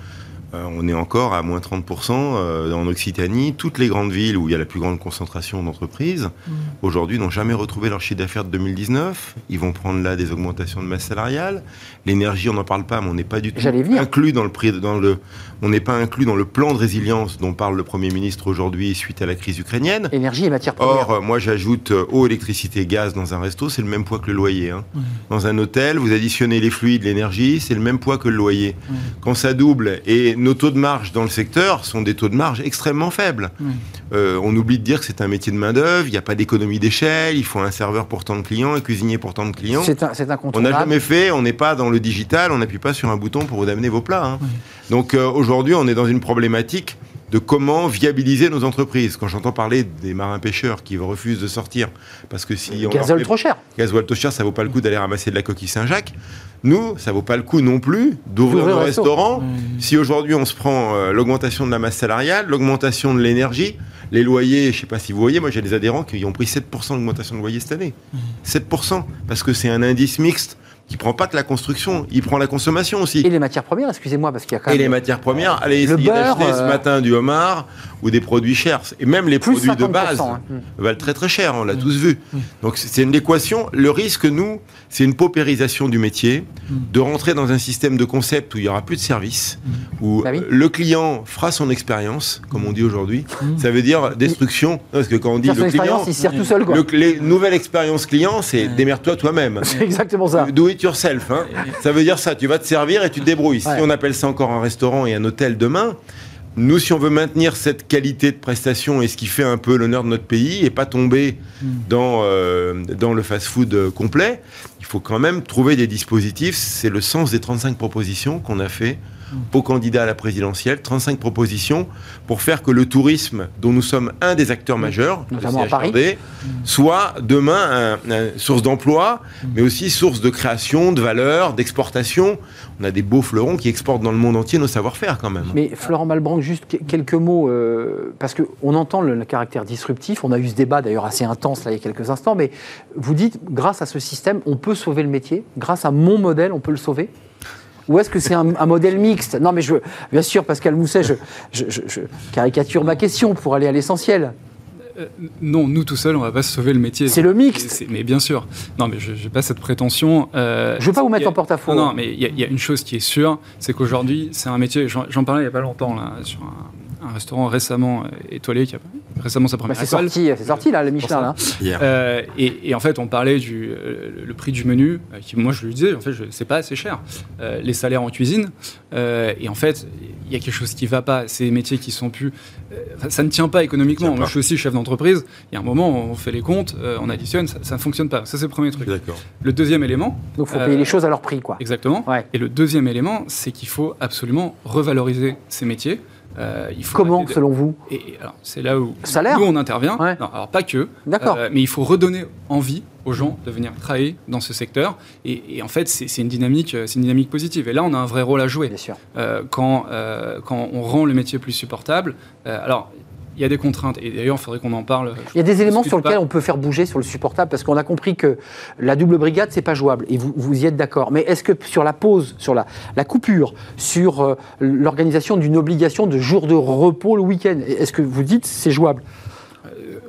Euh, on est encore à moins 30% euh, en Occitanie. Toutes les grandes villes où il y a la plus grande concentration d'entreprises, mm. aujourd'hui, n'ont jamais retrouvé leur chiffre d'affaires de 2019. Ils vont prendre là des augmentations de masse salariale. L'énergie, on n'en parle pas, mais on n'est pas du tout inclus dans le prix, dans le, on n'est pas inclus dans le plan de résilience dont parle le Premier ministre aujourd'hui suite à la crise ukrainienne. Énergie et matières premières. Or, euh, moi, j'ajoute eau, électricité, gaz dans un resto, c'est le même poids que le loyer. Hein. Dans un hôtel, vous additionnez les fluides, l'énergie, c'est le même poids que le loyer. Quand ça double et nos taux de marge dans le secteur sont des taux de marge extrêmement faibles. Euh, on oublie de dire que c'est un métier de main-d'œuvre, il n'y a pas d'économie d'échelle, il faut un serveur pour tant de clients, un cuisinier pour tant de clients. C'est un, On n'a jamais fait, on n'est pas dans le digital, on n'appuie pas sur un bouton pour vous amener vos plats. Hein. Donc euh, aujourd'hui, on est dans une problématique de comment viabiliser nos entreprises. Quand j'entends parler des marins-pêcheurs qui refusent de sortir, parce que si... Gasoil trop cher. Gasoil trop cher, ça vaut pas le coup d'aller ramasser de la coquille Saint-Jacques. Nous, ça vaut pas le coup non plus d'ouvrir nos restaurants. Si aujourd'hui on se prend euh, l'augmentation de la masse salariale, l'augmentation de l'énergie, les loyers, je sais pas si vous voyez, moi j'ai des adhérents qui ont pris 7% d'augmentation de loyer cette année. 7%, parce que c'est un indice mixte qui prend pas que la construction, il prend la consommation aussi. Et les matières premières, excusez-moi, parce qu'il y a quand même... Et les matières premières, allez essayer d'acheter ce euh, matin du homard ou des produits chers. Et même les produits de base hein. valent très très cher, on l'a tous vu. Donc c'est une équation. Le risque, nous, c'est une paupérisation du métier, de rentrer dans un système de concept où il y aura plus de services, où bah le client fera son expérience, comme on dit aujourd'hui. Ça veut dire destruction, parce que quand on dit le client, il sert tout seul. Quoi. les nouvelles expériences client, c'est démerde-toi toi-même. C'est exactement ça yourself. Hein. Ça veut dire ça, tu vas te servir et tu te débrouilles. Si on appelle ça encore un restaurant et un hôtel demain, nous, si on veut maintenir cette qualité de prestation et ce qui fait un peu l'honneur de notre pays et pas tomber hmm. dans, euh, dans le fast-food complet, il faut quand même trouver des dispositifs. C'est le sens des 35 propositions qu'on a fait aux candidats à la présidentielle, 35 propositions pour faire que le tourisme, dont nous sommes un des acteurs majeurs, notamment à Paris, soit demain une source d'emploi, mais aussi source de création, de valeur, d'exportation. On a des beaux fleurons qui exportent dans le monde entier nos savoir-faire quand même. Mais Florent Malbranc, juste quelques mots, euh, parce qu'on entend le, caractère disruptif. On a eu ce débat d'ailleurs assez intense là il y a quelques instants, mais vous dites, grâce à ce système, on peut sauver le métier. Grâce à mon modèle, on peut le sauver ou est-ce que c'est un, modèle mixte Non, mais je, bien sûr, Pascal Mousset, je, caricature ma question pour aller à l'essentiel. Euh, non, nous tout seuls, on va pas sauver le métier. C'est le mixte. Mais bien sûr. Non, mais je n'ai pas cette prétention. Euh, je ne veux pas vous mettre en porte-à-faux. Non, mais il y, a une chose qui est sûre, c'est qu'aujourd'hui, c'est un métier. J'en parlais il n'y a pas longtemps là sur un, un restaurant récemment euh, étoilé qui a récemment sa première bah, c'est sorti, c'est sorti là, le Michelin là. Euh, et, en fait, on parlait du euh, le prix du menu. qui, moi, je lui disais, en fait, c'est pas assez cher. les salaires en cuisine. et en fait, il y a quelque chose qui va pas. Ces métiers qui sont plus, ça ne tient pas économiquement. Moi, je suis aussi chef d'entreprise. Il y a un moment, on fait les comptes, on additionne, ça, ne fonctionne pas. Ça, c'est le premier truc. Le deuxième élément. Donc, il faut payer les choses à leur prix, quoi. Exactement. Et le deuxième élément, c'est qu'il faut absolument revaloriser ces métiers. Euh, il faut Comment, selon vous et, C'est là où on intervient. alors, pas que. D'accord. Euh, mais il faut redonner envie aux gens de venir travailler dans ce secteur. Et, en fait, c'est une, dynamique, une dynamique positive. Et là, on a un vrai rôle à jouer. Bien sûr. Euh, quand, quand on rend le métier plus supportable. alors, il y a des contraintes. Et d'ailleurs, il faudrait qu'on en parle. Il y a des éléments sur lesquels on peut faire bouger sur le supportable, parce qu'on a compris que la double brigade, c'est pas jouable. Et vous, vous y êtes d'accord. Mais est-ce que sur la pause, sur la, la coupure, sur euh, l'organisation d'une obligation de jour de repos le week-end, est-ce que vous dites c'est jouable?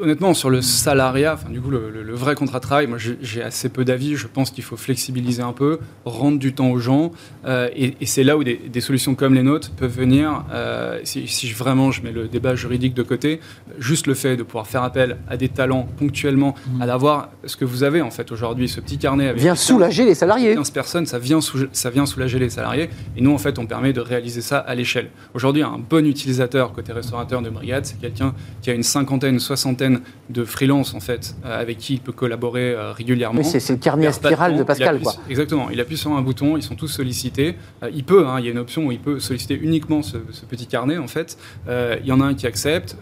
Honnêtement, sur le salariat, enfin, du coup, le, vrai contrat de travail, moi, j'ai assez peu d'avis. Je pense qu'il faut flexibiliser un peu, rendre du temps aux gens. Euh, et, c'est là où des, solutions comme les nôtres peuvent venir. Euh, si, vraiment je mets le débat juridique de côté, juste le fait de pouvoir faire appel à des talents ponctuellement, mmh. à d'avoir ce que vous avez en fait aujourd'hui, ce petit carnet avec vient soulager les salariés. 15 personnes, ça vient, ça vient soulager les salariés. Et nous, en fait, on permet de réaliser ça à l'échelle. Aujourd'hui, un bon utilisateur côté restaurateur de brigade, c'est quelqu'un qui a une cinquantaine, soixantaine de freelances en fait avec qui il peut collaborer régulièrement. c'est le carnet à spirale de Pascal, quoi. Exactement. Il appuie sur un bouton, ils sont tous sollicités. il peut, hein, il y a une option où il peut solliciter uniquement ce, petit carnet en fait. il y en a un qui accepte,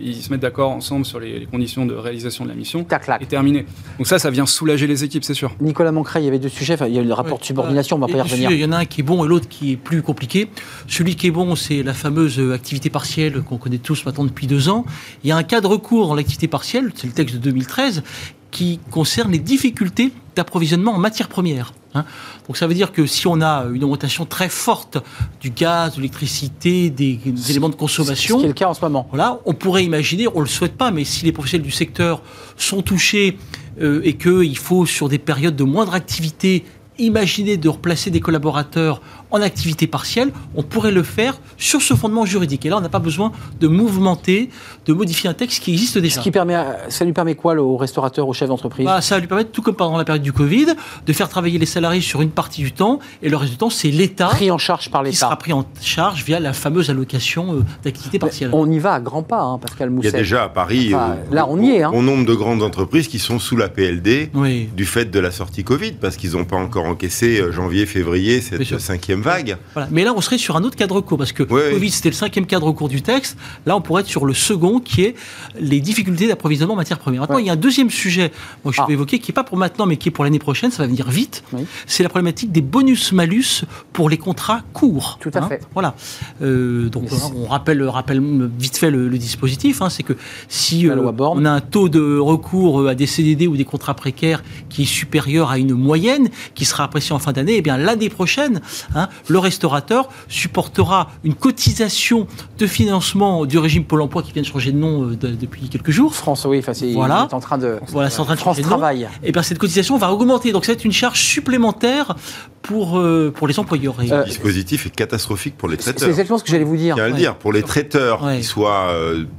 ils se mettent d'accord ensemble sur les, conditions de réalisation de la mission. Tac, et terminé. Donc ça, ça vient soulager les équipes, c'est sûr. Nicolas Mancray, il y avait deux sujets. il y a le rapport de subordination, on va pas y revenir. Il y en a un qui est bon et l'autre qui est plus compliqué. Celui qui est bon, c'est la fameuse activité partielle qu'on connaît tous maintenant depuis deux ans. Il y a un cas de recours partielle, c'est le texte de 2013, qui concerne les difficultés d'approvisionnement en matières premières. Hein. Donc ça veut dire que si on a une augmentation très forte du gaz, de l'électricité, des, éléments de consommation, ce qui est le cas en ce moment, voilà, on pourrait imaginer, on le souhaite pas, mais si les professionnels du secteur sont touchés euh, et qu'il faut sur des périodes de moindre activité imaginer de replacer des collaborateurs en activité partielle, on pourrait le faire sur ce fondement juridique. Et là, on n'a pas besoin de mouvementer, de modifier un texte qui existe déjà. Ce qui permet, ça lui permet quoi au restaurateur, au chef d'entreprise? Bah, Ça va lui permettre, tout comme pendant la période du Covid, de faire travailler les salariés sur une partie du temps, et le reste du temps, c'est l'État pris en charge par l'État qui sera pris en charge via la fameuse allocation euh, d'activité partielle. On y va à grands pas, hein, Pascal Mousset. Il y a déjà à Paris, euh, là, on y est. Hein. Bon nombre de grandes entreprises qui sont sous la PLD du fait de la sortie Covid, parce qu'ils n'ont pas encore encaissé euh, janvier, février cette cinquième vague. Voilà. Mais là, on serait sur un autre cadre court, parce que Covid, c'était le cinquième cadre court du texte. Là, on pourrait être sur le second, qui est les difficultés d'approvisionnement en matières premières. Maintenant, il y a un deuxième sujet, moi, que je ah. vais évoquer, qui n'est pas pour maintenant, mais qui est pour l'année prochaine, ça va venir vite. C'est la problématique des bonus-malus pour les contrats courts. Tout à hein. fait. Voilà. Euh, donc, on rappelle, rappelle vite fait le, dispositif. Hein, c'est que si euh, on a un taux de recours euh, à des CDD ou des contrats précaires qui est supérieur à une moyenne, qui sera apprécié en fin d'année, eh bien l'année prochaine, hein, le restaurateur supportera une cotisation de financement du régime Pôle emploi qui vient de changer de nom euh, depuis quelques jours. France, oui, voilà. est en train de, voilà, c'est en train de France Travail. Et eh bien cette cotisation va augmenter. Donc ça va être une charge supplémentaire pour, euh, pour les employeurs. Le euh, dispositif est catastrophique pour les traiteurs. C'est exactement ce que j'allais vous dire. le dire. Pour les traiteurs, qu'ils soient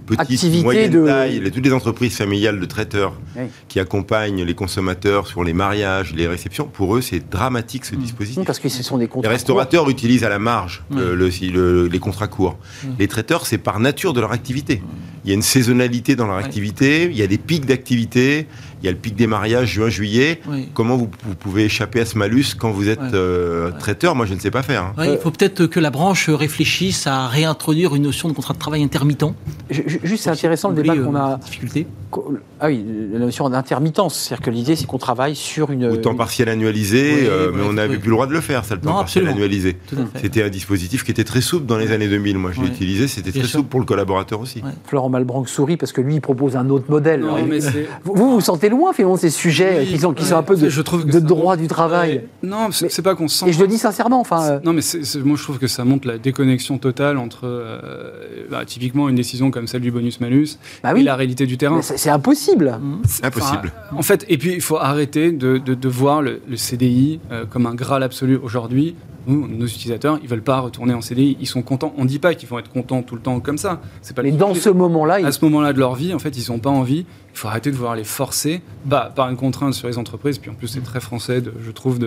petites, moyennes de... taille, les, toutes les entreprises familiales de traiteurs qui accompagnent les consommateurs sur les mariages, les réceptions, pour eux, c'est dramatique ce mmh. dispositif. parce que ce sont des contrats. Les restaurateurs utilisent à la marge le, les contrats courts. Les traiteurs, c'est par nature de leur activité. Il y a une saisonnalité dans leur activité, il y a des pics d'activité, il y a le pic des mariages juin-juillet. Comment vous, pouvez échapper à ce malus quand vous êtes euh, traiteur? Moi, je ne sais pas faire. Hein. il faut peut-être que la branche réfléchisse à réintroduire une notion de contrat de travail intermittent. juste, c'est intéressant le débat qu'on a. Euh, difficulté. Ah oui, la notion d'intermittence. C'est-à-dire que l'idée, c'est qu'on travaille sur une. Au temps partiel annualisé, euh, mais on n'avait plus le droit de le faire, ça, le temps partiel annualisé. C'était un dispositif qui était très souple dans les années 2000. Moi, je l'ai utilisé, c'était très souple pour le collaborateur aussi. Florent Malbranc sourit parce que lui, il propose un autre modèle. vous, vous sentez loin, finalement, ces sujets qui, sont, qui sont un peu de, je trouve de droit du travail. non, c'est pas qu'on sent. Et je le dis sincèrement. Enfin, euh, Non, mais moi, je trouve que ça montre la déconnexion totale entre, euh, bah, typiquement, une décision comme celle du bonus-malus bah et la réalité du terrain. C'est impossible. C'est impossible. en fait, et puis, il faut arrêter de, de, voir le, CDI euh, comme un graal absolu aujourd'hui nos utilisateurs, ils veulent pas retourner en CDI, ils sont contents. On ne dit pas qu'ils vont être contents tout le temps comme ça. C'est pas. Mais dans ce moment-là, à ce moment-là de leur vie, en fait, ils n'ont pas envie. Il faut arrêter de vouloir les forcer bah, par une contrainte sur les entreprises. Puis en plus, c'est très français, je trouve,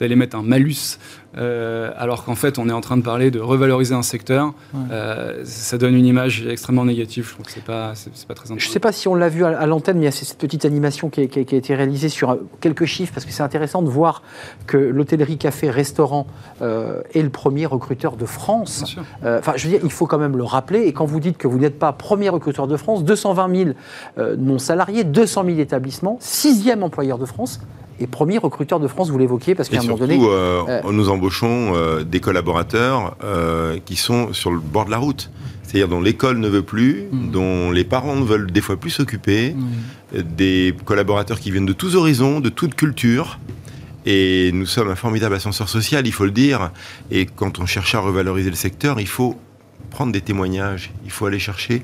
d'aller mettre un malus euh, alors qu'en fait, on est en train de parler de revaloriser un secteur. Euh, ça donne une image extrêmement négative. Je trouve que c'est pas, c'est, pas très intéressant. Je ne sais pas si on l'a vu à, l'antenne, mais il y a cette petite animation qui, a été réalisée sur euh, quelques chiffres parce que c'est intéressant de voir que l'hôtellerie, café, restaurant est le premier recruteur de France. Enfin, je veux dire, il faut quand même le rappeler. Et quand vous dites que vous n'êtes pas premier recruteur de France, 220 000 non salariés, 200 000 établissements, sixième employeur de France et premier recruteur de France, vous l'évoquiez, parce qu'à un moment donné... Euh, euh, nous embauchons euh, des collaborateurs qui sont sur le bord de la route. C'est-à-dire dont l'école ne veut plus, mm. dont les parents ne veulent des fois plus s'occuper, des collaborateurs qui viennent de tous horizons, de toutes cultures. Et nous sommes un formidable ascenseur social, il faut le dire. Et quand on cherche à revaloriser le secteur, il faut prendre des témoignages, il faut aller chercher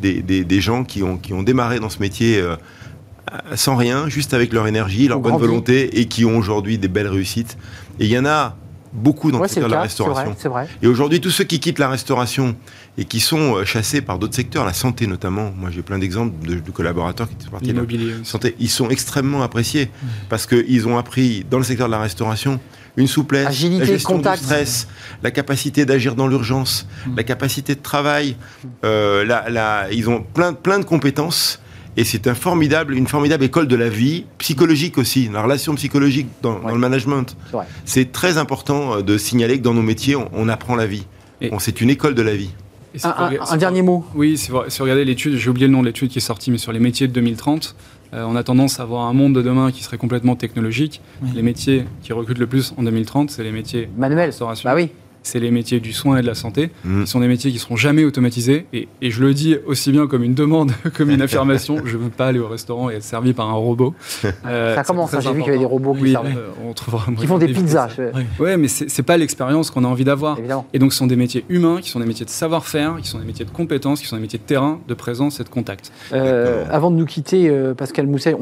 des, des, gens qui ont, qui ont démarré dans ce métier sans rien, juste avec leur énergie, leur bonne volonté, et qui ont aujourd'hui des belles réussites. Et il y en a beaucoup dans le secteur de la restauration. Et aujourd'hui, tous ceux qui quittent la restauration et qui sont euh, chassés par d'autres secteurs, la santé notamment, moi j'ai plein d'exemples de, collaborateurs qui sont partis de la santé, ils sont extrêmement appréciés parce qu'ils ont appris dans le secteur de la restauration une souplesse, Agilité, la gestion contact. du stress, la capacité d'agir dans l'urgence, mm. la capacité de travail. Euh, ils ont plein, plein de compétences Et c'est un formidable, une formidable école de la vie, psychologique aussi, la relation psychologique dans, dans le management. C'est très important euh, de signaler que dans nos métiers, on, on apprend la vie. C'est une école de la vie. Un, dernier mot Oui, si vous, regardez l'étude, j'ai oublié le nom de l'étude qui est sortie, mais sur les métiers de 2030, euh, on a tendance à avoir un monde de demain qui serait complètement technologique. Les métiers qui recrutent le plus en 2030, c'est les métiers manuels. Bah oui c'est les métiers du soin et de la santé, mmh. qui sont des métiers qui seront jamais automatisés. Et, je le dis aussi bien comme une demande, comme une affirmation. je ne veux pas aller au restaurant et être servi par un robot. Euh, ça commence, hein, j'ai vu qu'il y avait des robots qui, servent. Euh, on qui font des pizzas. Oui, mais c'est pas l'expérience qu'on a envie d'avoir. Et donc, ce sont des métiers humains, qui sont des métiers de savoir-faire, qui sont des métiers de compétences, qui sont des métiers de terrain, de présence et de contact. Euh, avant de nous quitter, Pascal Mousset,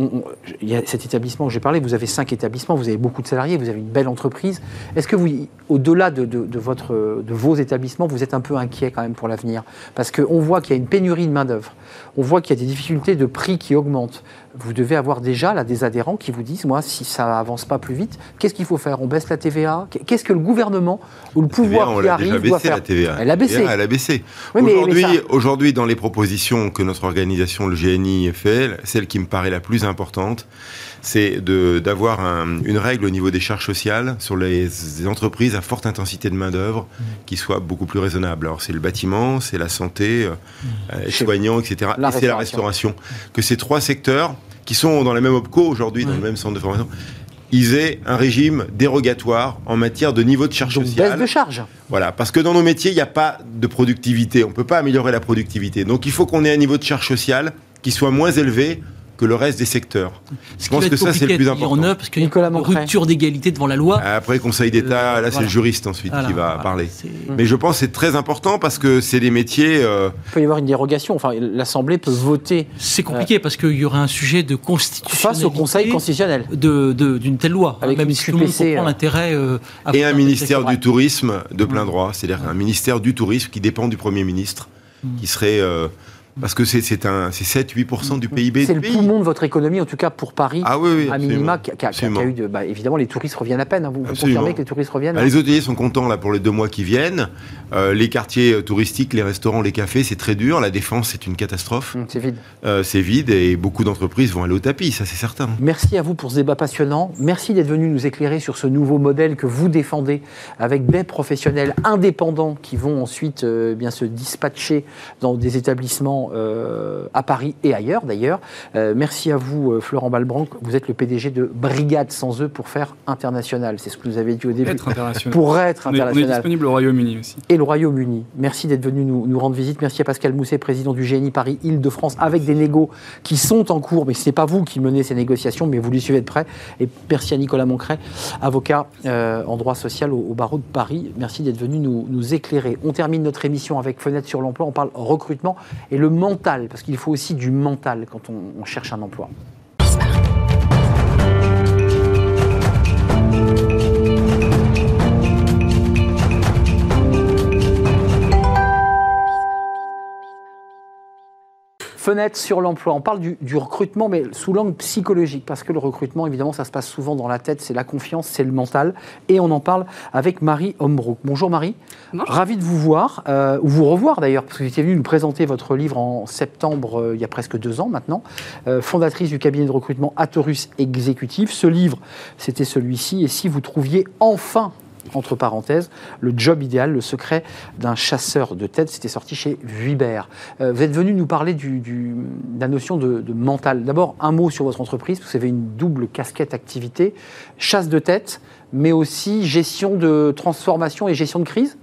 il y a cet établissement que j'ai parlé, vous avez cinq établissements, vous avez beaucoup de salariés, vous avez une belle entreprise. Est-ce que vous, au-delà de, de, de votre de vos établissements, vous êtes un peu inquiet quand même pour l'avenir Parce qu'on voit qu'il y a une pénurie de main-d'œuvre, on voit qu'il y a des difficultés de prix qui augmentent. Vous devez avoir déjà là, des adhérents qui vous disent moi, si ça avance pas plus vite, qu'est-ce qu'il faut faire? On baisse la TVA Qu'est-ce que le gouvernement ou le pouvoir qui arrive doit faire? La TVA. Elle a baissé. Elle a baissé. Aujourd'hui, dans les propositions que notre organisation, le GNI, fait, celle qui me paraît la plus importante, c'est d'avoir une règle au niveau des charges sociales sur les, entreprises à forte intensité de main-d'œuvre mmh. qui soit beaucoup plus raisonnable. Alors, c'est le bâtiment, c'est la santé, euh, mmh. euh soignants, etc. et c'est la restauration. Que ces trois secteurs, qui sont dans la même OPCO aujourd'hui, dans le même centre de formation, ils aient un régime dérogatoire en matière de niveau de charge Donc, sociale. Baisse de charge. Voilà, parce que dans nos métiers, il n'y a pas de productivité. On ne peut pas améliorer la productivité. Donc il faut qu'on ait un niveau de charge sociale qui soit moins élevé que le reste des secteurs. Je pense que ça, c'est le plus important. En œuvre, parce qu'il y a une rupture d'égalité devant la loi. Après, Conseil d'État, là, c'est le juriste ensuite qui va parler. Mais je pense que c'est très important parce que c'est des métiers. Euh, Il peut y avoir une dérogation. Enfin, l'Assemblée peut voter. C'est compliqué parce qu'il y aurait un sujet de constitution. Face au Conseil constitutionnel. D'une de, telle loi. Avec même si tout le monde comprend euh, l'intérêt. Euh, et un ministère du tourisme de plein droit. C'est-à-dire un ministère du tourisme qui dépend du Premier ministre, mm. qui serait. Parce que c'est 7-8% du PIB. C'est le poumon de votre économie, en tout cas pour Paris, ah, oui, oui, à minima, qui a, eu de, bah, évidemment, les touristes reviennent à peine. Hein. Vous, confirmez que les touristes reviennent bah, Les hôteliers sont contents là pour les deux mois qui viennent. Euh, les quartiers euh, touristiques, les restaurants, les cafés, c'est très dur. La défense, c'est une catastrophe. Mmh, c'est vide. Euh, c'est vide et beaucoup d'entreprises vont aller au tapis, ça c'est certain. Merci à vous pour ce débat passionnant. Merci d'être venu nous éclairer sur ce nouveau modèle que vous défendez avec des professionnels indépendants qui vont ensuite bien se dispatcher dans des établissements euh, à Paris et ailleurs d'ailleurs. Euh, merci à vous, euh, Florent Balbranc. Vous êtes le PDG de Brigade sans eux pour faire international. C'est ce que vous avez dit au début. Être international. Pour être international. On est, disponible au Royaume-Uni aussi. Et le Royaume-Uni. Merci d'être venu nous, rendre visite. Merci à Pascal Mousset, président du GNI Paris-Île-de-France, avec des négos qui sont en cours. Mais ce n'est pas vous qui menez ces négociations, mais vous les suivez de près. Et merci à Nicolas Moncret, avocat en droit social au, barreau de Paris. Merci d'être venu nous, nous éclairer. On termine notre émission avec Fenêtre sur l'emploi. On parle recrutement et le mental, parce qu'il faut aussi du mental quand on, cherche un emploi. Fenêtre sur l'emploi. On parle du, recrutement, mais sous l'angle psychologique, parce que le recrutement, évidemment, ça se passe souvent dans la tête, c'est la confiance, c'est le mental. Et on en parle avec Marie Hombrook. Bonjour Marie. Bonjour. Ravi de vous voir, euh, ou vous revoir d'ailleurs, parce que vous étiez venue nous présenter votre livre en septembre, euh, il y a presque deux ans maintenant, euh, fondatrice du cabinet de recrutement Atorus Exécutif. Ce livre, c'était celui-ci. Et si vous trouviez enfin entre parenthèses, le job idéal, le secret d'un chasseur de tête. C'était sorti chez Vuibert. Euh, vous êtes venu nous parler de la notion de, mental. D'abord, un mot sur votre entreprise. Vous avez une double casquette activité, chasse de tête, mais aussi gestion de transformation et gestion de crise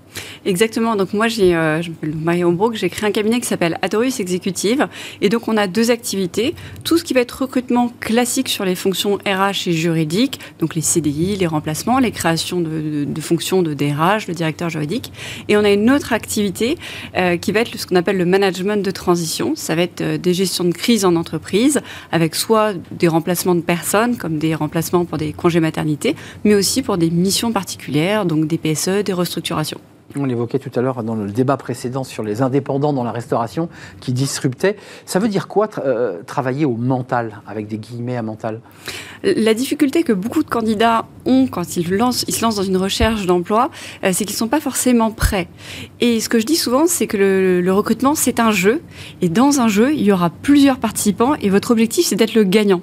Exactement. Donc moi, euh, je m'appelle Marie Ombrook, j'ai créé un cabinet qui s'appelle Atorus Exécutive. Et donc on a deux activités. Tout ce qui va être recrutement classique sur les fonctions RH et juridiques, donc les CDI, les remplacements, les créations de, fonctions de DRH, le directeur juridique. Et on a une autre activité euh, qui va être ce qu'on appelle le management de transition. Ça va être euh, des gestions de crise en entreprise, avec soit des remplacements de personnes, comme des remplacements pour des congés maternité, mais aussi pour des missions particulières, donc des PSE, des restructurations. On l'évoquait tout à l'heure dans le débat précédent sur les indépendants dans la restauration qui disruptaient. Ça veut dire quoi euh, travailler au mental, avec des guillemets à mental? La difficulté que beaucoup de candidats ont quand ils, lancent, ils se lancent dans une recherche d'emploi, euh, c'est qu'ils ne sont pas forcément prêts. Et ce que je dis souvent, c'est que le, le recrutement, c'est un jeu. Et dans un jeu, il y aura plusieurs participants et votre objectif, c'est d'être le gagnant.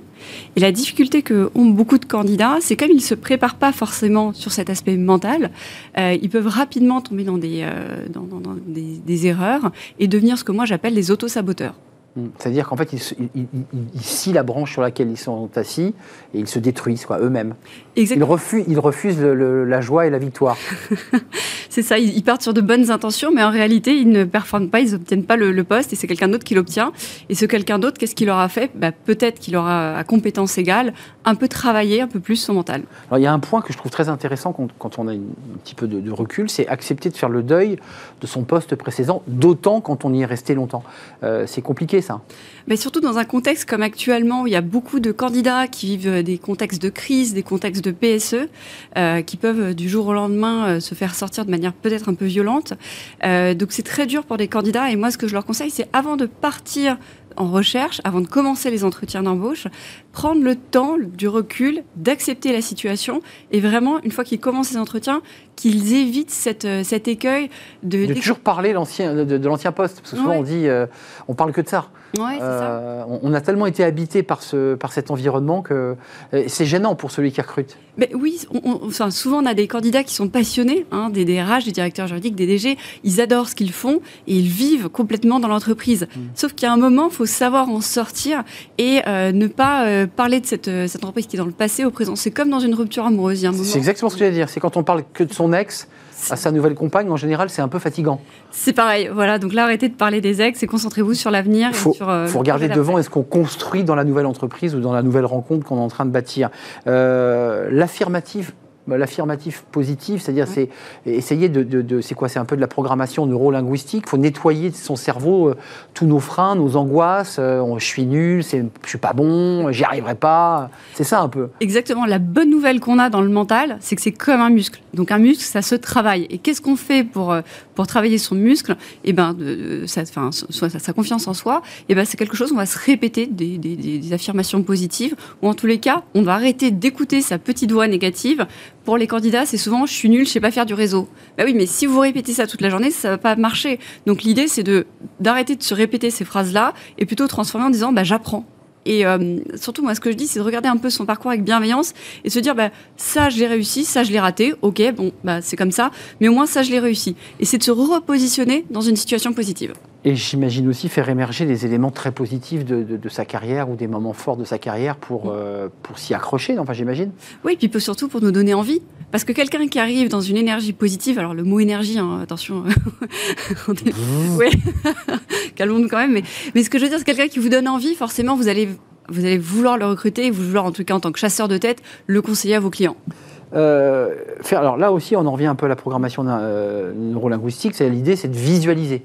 Et la difficulté que ont beaucoup de candidats, c'est comme ils ne se préparent pas forcément sur cet aspect mental, euh, ils peuvent rapidement tomber dans des, euh, dans, des, erreurs et devenir ce que moi j'appelle des autosaboteurs. Mmh. C'est-à-dire qu'en fait, ils, ils, ils, ils, scient la branche sur laquelle ils sont assis et ils se détruisent eux-mêmes. Ils refusent, ils refusent le, le, la joie et la victoire. c'est ça, ils, partent sur de bonnes intentions, mais en réalité, ils ne performent pas, ils n'obtiennent pas le, le, poste et c'est quelqu'un d'autre qui l'obtient. Et ce quelqu'un d'autre, qu'est-ce qu'il aura fait? Bah, Peut-être qu'il aura, à compétence égale, un peu travaillé un peu plus son mental. Alors, il y a un point que je trouve très intéressant quand, quand on a une, un petit peu de, de recul, c'est accepter de faire le deuil de son poste précédent, d'autant quand on y est resté longtemps. Euh, c'est compliqué Mais surtout dans un contexte comme actuellement où il y a beaucoup de candidats qui vivent des contextes de crise, des contextes de PSE, euh, qui peuvent du jour au lendemain euh, se faire sortir de manière peut-être un peu violente. Euh, donc c'est très dur pour des candidats et moi ce que je leur conseille c'est avant de partir en recherche, avant de commencer les entretiens d'embauche, prendre le temps, du recul, d'accepter la situation et vraiment, une fois qu'ils commencent les entretiens, qu'ils évitent cette, cet écueil de... De toujours parler de, de, de l'ancien poste, parce que souvent ouais. on dit, euh, on parle que de ça. Ouais, euh, on, on, a tellement été habité par, ce, par cet environnement que c'est gênant pour celui qui recrute. Mais oui, on, on, enfin, souvent on a des candidats qui sont passionnés, hein, des DRH, des directeurs juridiques, des DG, ils adorent ce qu'ils font et ils vivent complètement dans l'entreprise. Mmh. Sauf y a un moment, il faut savoir en sortir et euh, ne pas euh, parler de cette, cette, entreprise qui est dans le passé au présent. C'est comme dans une rupture amoureuse. C'est exactement ce que je veux dire. C'est quand on parle que de son ex à sa nouvelle compagne, en général, c'est un peu fatigant. C'est pareil, voilà. Donc là, arrêtez de parler des ex et concentrez-vous sur l'avenir. Il faut, sur, euh, faut regarder devant est-ce qu'on construit dans la nouvelle entreprise ou dans la nouvelle rencontre qu'on est en train de bâtir? Euh, L'affirmative l'affirmatif positif, c'est-à-dire ouais. c'est essayer de, de, de c'est quoi, c'est un peu de la programmation neurolinguistique. Il faut nettoyer de son cerveau euh, tous nos freins, nos angoisses. Euh, je suis nul, je suis pas bon, j'y arriverai pas. C'est ça un peu. Exactement. La bonne nouvelle qu'on a dans le mental, c'est que c'est comme un muscle. Donc un muscle, ça se travaille. Et qu'est-ce qu'on fait pour pour travailler son muscle? Et ben, de, sa, enfin, sa, sa, confiance en soi. Et ben, c'est quelque chose. On va se répéter des, des, des affirmations positives, ou en tous les cas, on va arrêter d'écouter sa petite voix négative pour les candidats, c'est souvent je suis nul, je sais pas faire du réseau. Bah oui, mais si vous répétez ça toute la journée, ça va pas marcher. Donc l'idée, c'est de d'arrêter de se répéter ces phrases-là et plutôt transformer en disant bah j'apprends. Et euh, surtout, moi, ce que je dis, c'est de regarder un peu son parcours avec bienveillance et se dire, bah, ça, je l'ai réussi, ça, je l'ai raté. Ok, bon, bah, c'est comme ça. Mais au moins, ça, je l'ai réussi. Et c'est de se repositionner dans une situation positive. Et j'imagine aussi faire émerger des éléments très positifs de, de, de, sa carrière ou des moments forts de sa carrière pour, euh, pour s'y accrocher, enfin j'imagine. Oui, puis surtout pour nous donner envie. Parce que quelqu'un qui arrive dans une énergie positive, alors le mot énergie, hein, attention, oui, calmons-nous quand même, mais, mais ce que je veux dire, c'est quelqu'un qui vous donne envie, forcément vous allez, vouloir le recruter, vous vouloir en tout cas en tant que chasseur de tête, le conseiller à vos clients. Euh, alors là aussi, on en revient un peu à la programmation euh, neurolinguistique, c'est l'idée, c'est de visualiser.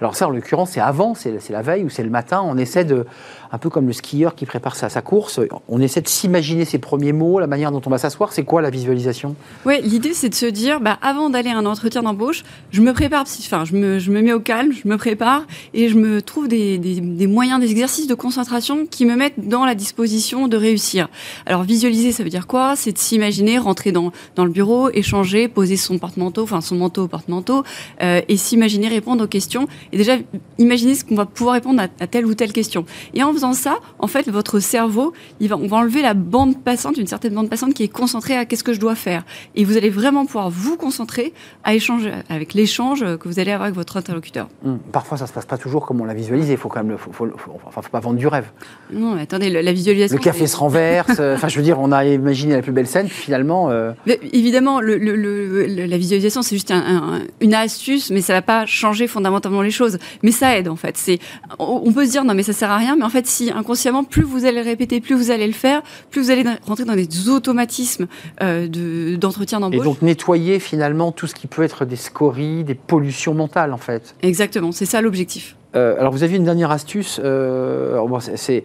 Alors ça, en l'occurrence, c'est avant, c'est la veille ou c'est le matin. On essaie de, un peu comme le skieur qui prépare sa, course, on essaie de s'imaginer ses premiers mots, la manière dont on va s'asseoir. C'est quoi la visualisation? Oui, l'idée c'est de se dire, bah, avant d'aller à un entretien d'embauche, je me prépare, enfin, je me, je me mets au calme, je me prépare et je me trouve des, des, des moyens, des exercices de concentration qui me mettent dans la disposition de réussir. Alors visualiser, ça veut dire quoi? C'est de s'imaginer rentrer dans, dans le bureau, échanger, poser son porte-manteau, enfin son manteau au porte-manteau, euh, et s'imaginer répondre aux questions et déjà imaginer ce qu'on va pouvoir répondre à, à, telle ou telle question. Et en ça, en fait, votre cerveau, il va, on va enlever la bande passante, une certaine bande passante qui est concentrée à qu'est-ce que je dois faire. Et vous allez vraiment pouvoir vous concentrer à échanger avec l'échange que vous allez avoir avec votre interlocuteur. Mmh. Parfois, ça se passe pas toujours comme on l'a visualisé. Il faut quand même, le, faut, faut, faut, enfin, faut pas vendre du rêve. Non, mais attendez, la, la visualisation. Le café se renverse. Enfin, je veux dire, on a imaginé la plus belle scène, finalement. Euh... Mais évidemment, le, le, la visualisation, c'est juste un, un, une astuce, mais ça va pas changer fondamentalement les choses mais ça aide en fait. C'est, on peut se dire non mais ça sert à rien, mais en fait inconsciemment plus vous allez le répéter, plus vous allez le faire, plus vous allez rentrer dans des automatismes euh, de, d'entretien d'embauche. Et donc nettoyer finalement tout ce qui peut être des scories, des pollutions mentales en fait. Exactement, c'est ça l'objectif. Euh, alors, vous aviez une dernière astuce. euh, bon, c'est-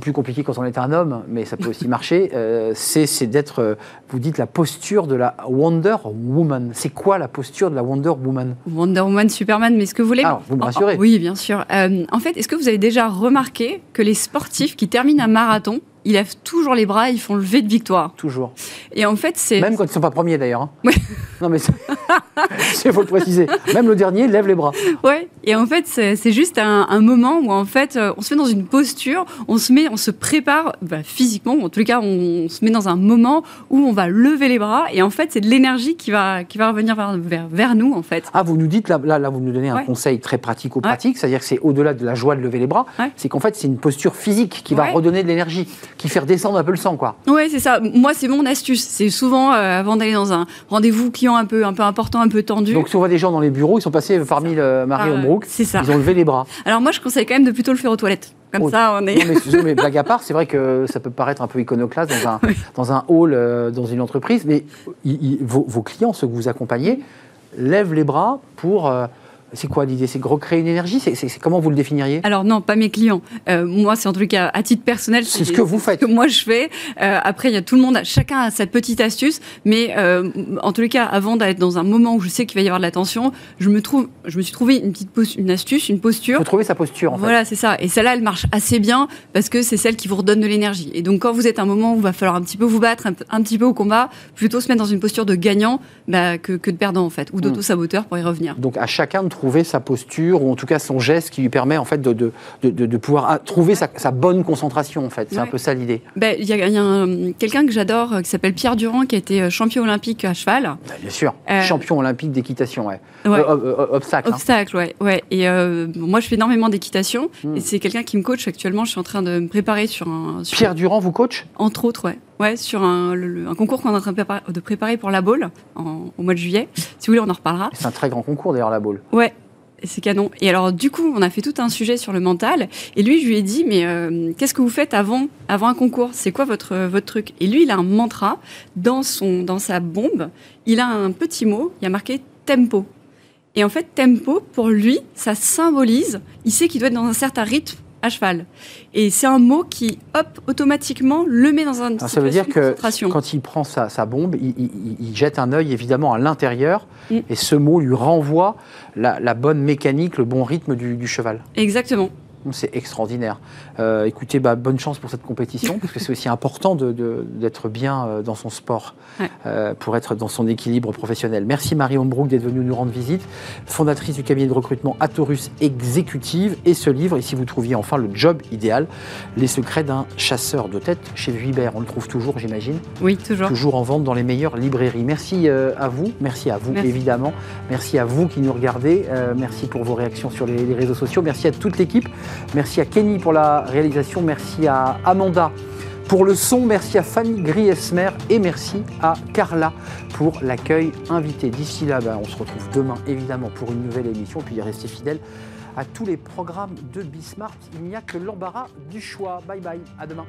plus compliqué quand on est un homme, mais ça peut aussi marcher. euh, c'est d'être, euh, vous dites, la posture de la Wonder Woman. C'est quoi la posture de la Wonder Woman? Wonder Woman, Superman, mais ce que vous voulez. Ah, vous me rassurez. Oh, oh, oui, bien sûr. Euh, en fait, est-ce que vous avez déjà remarqué que les sportifs qui terminent un marathon, ils lèvent toujours les bras, ils font le V de victoire. Toujours. Et en fait, c'est. Même quand ils ne sont pas premiers, d'ailleurs. hein. Oui. Non, mais il faut le préciser. Même le dernier lève les bras. Ouais. Et en fait, c'est juste un, un moment où en fait, euh, on se met dans une posture, on se met, on se prépare bah, physiquement. ou En les cas, on, on se met dans un moment où on va lever les bras. Et en fait, c'est de l'énergie qui va qui va revenir vers, vers, vers nous en fait. Ah, vous nous dites, là, là, là, vous nous donnez un Ouais. conseil très pratico-pratique, c'est-à-dire que c'est au-delà de la joie de lever les bras, Ouais. c'est qu'en fait, c'est une posture physique qui va redonner de l'énergie, qui fait redescendre un peu le sang, quoi. Ouais, c'est ça. Moi, c'est mon astuce. C'est souvent euh, avant d'aller dans un rendez-vous client un peu un peu important, un peu tendu. Donc, si on voit des gens dans les bureaux, ils sont passés parmi le Marie Ah, Hombrook, c'est ça. ils ont levé les bras. Alors moi, je conseille quand même de plutôt le faire aux toilettes. Comme Oh. ça, on est. Non, mais, excusez-moi, mais blague à part, c'est vrai que ça peut paraître un peu iconoclaste dans un, dans un hall, euh, dans une entreprise, mais il- il- vos, vos clients, ceux que vous accompagnez, lèvent les bras pour. euh, c'est quoi l'idée? C'est recréer une énergie? C'est, Comment vous le définiriez? Alors non, pas mes clients. Euh, moi, c'est en tout cas à titre personnel. C'est ce que vous faites. Ce que moi je fais. Euh, après, il y a tout le monde. Chacun a sa petite astuce. Mais euh, en les cas, avant d'être dans un moment où je sais qu'il va y avoir de la tension, je me trouve, je me suis trouvé une petite une astuce, une posture. faut trouver sa posture, en fait. Voilà, c'est ça. Et celle-là, elle marche assez bien parce que c'est celle qui vous redonne de l'énergie. Et donc, quand vous êtes à un moment où il va falloir un petit peu vous battre, un, petit peu au combat, plutôt se mettre dans une posture de gagnant bah, que, que de perdant, en fait, ou d'auto-saboteur pour y revenir. Donc à chacun de trouver sa posture ou en tout cas son geste qui lui permet en fait de, de, de, pouvoir ah, trouver sa, sa bonne concentration en fait. C'est un peu ça l'idée. Ben, Il y a, il y a un- quelqu'un que j'adore euh, qui s'appelle Pierre Durand qui a été euh, champion olympique à cheval. Bah, bien sûr. Euh, Champion olympique d'équitation, ouais. Ouais. Euh, euh, euh, obstacle. hein. Obstacle, ouais, ouais. Et moi, je fais énormément d'équitation. Hmm. Et c'est quelqu'un qui me coach actuellement. Je suis en train de me préparer sur un. sur- Pierre Durand vous coach? Entre autres, ouais. Ouais, sur un, le- le- un concours qu'on est en train de préparer, pour la Baule en- au mois de juillet. Si vous voulez, on en reparlera. C'est un très grand concours d'ailleurs la boule. Ouais. C'est canon. Et alors, du coup, on a fait tout un sujet sur le mental. Et lui, je lui ai dit, mais euh, qu'est-ce que vous faites avant, avant un concours? C'est quoi votre, votre truc? Et lui, il a un mantra dans, son, dans sa bombe. Il a un petit mot, il y a marqué tempo. Et en fait, tempo, pour lui, ça symbolise, il sait qu'il doit être dans un certain rythme à cheval. Et c'est un mot qui, hop, automatiquement, le met dans un Alors, ça veut dire que quand il prend sa, sa bombe, il, il- il jette un œil évidemment à l'intérieur Mm. et ce mot lui renvoie la, la bonne mécanique, le bon rythme du, du cheval. Exactement. C'est extraordinaire. Euh, écoutez, bah, bonne chance pour cette compétition, parce que c'est aussi important de- de- d'être bien euh, dans son sport, Ouais. euh, pour être dans son équilibre professionnel. Merci Marie Hombrook d'être venue nous rendre visite, fondatrice du cabinet de recrutement Atorus Exécutive, et ce livre, ici vous trouviez enfin le job idéal, les secrets d'un chasseur de tête chez Vuibert. On le trouve toujours, j'imagine, Oui, toujours. toujours en vente dans les meilleures librairies. Merci euh, à vous, merci à vous Merci. évidemment, merci à vous qui nous regardez, merci pour vos réactions sur les, les réseaux sociaux, merci à toute l'équipe, merci à Kenny pour la réalisation, merci à Amanda pour le son, merci à Fanny Griesmer et merci à Carla pour l'accueil invité. D'ici là, ben, on se retrouve demain évidemment pour une nouvelle émission, puis restez fidèles à tous les programmes de Bismart. Il n'y a que l'embarras du choix. Bye bye, à demain.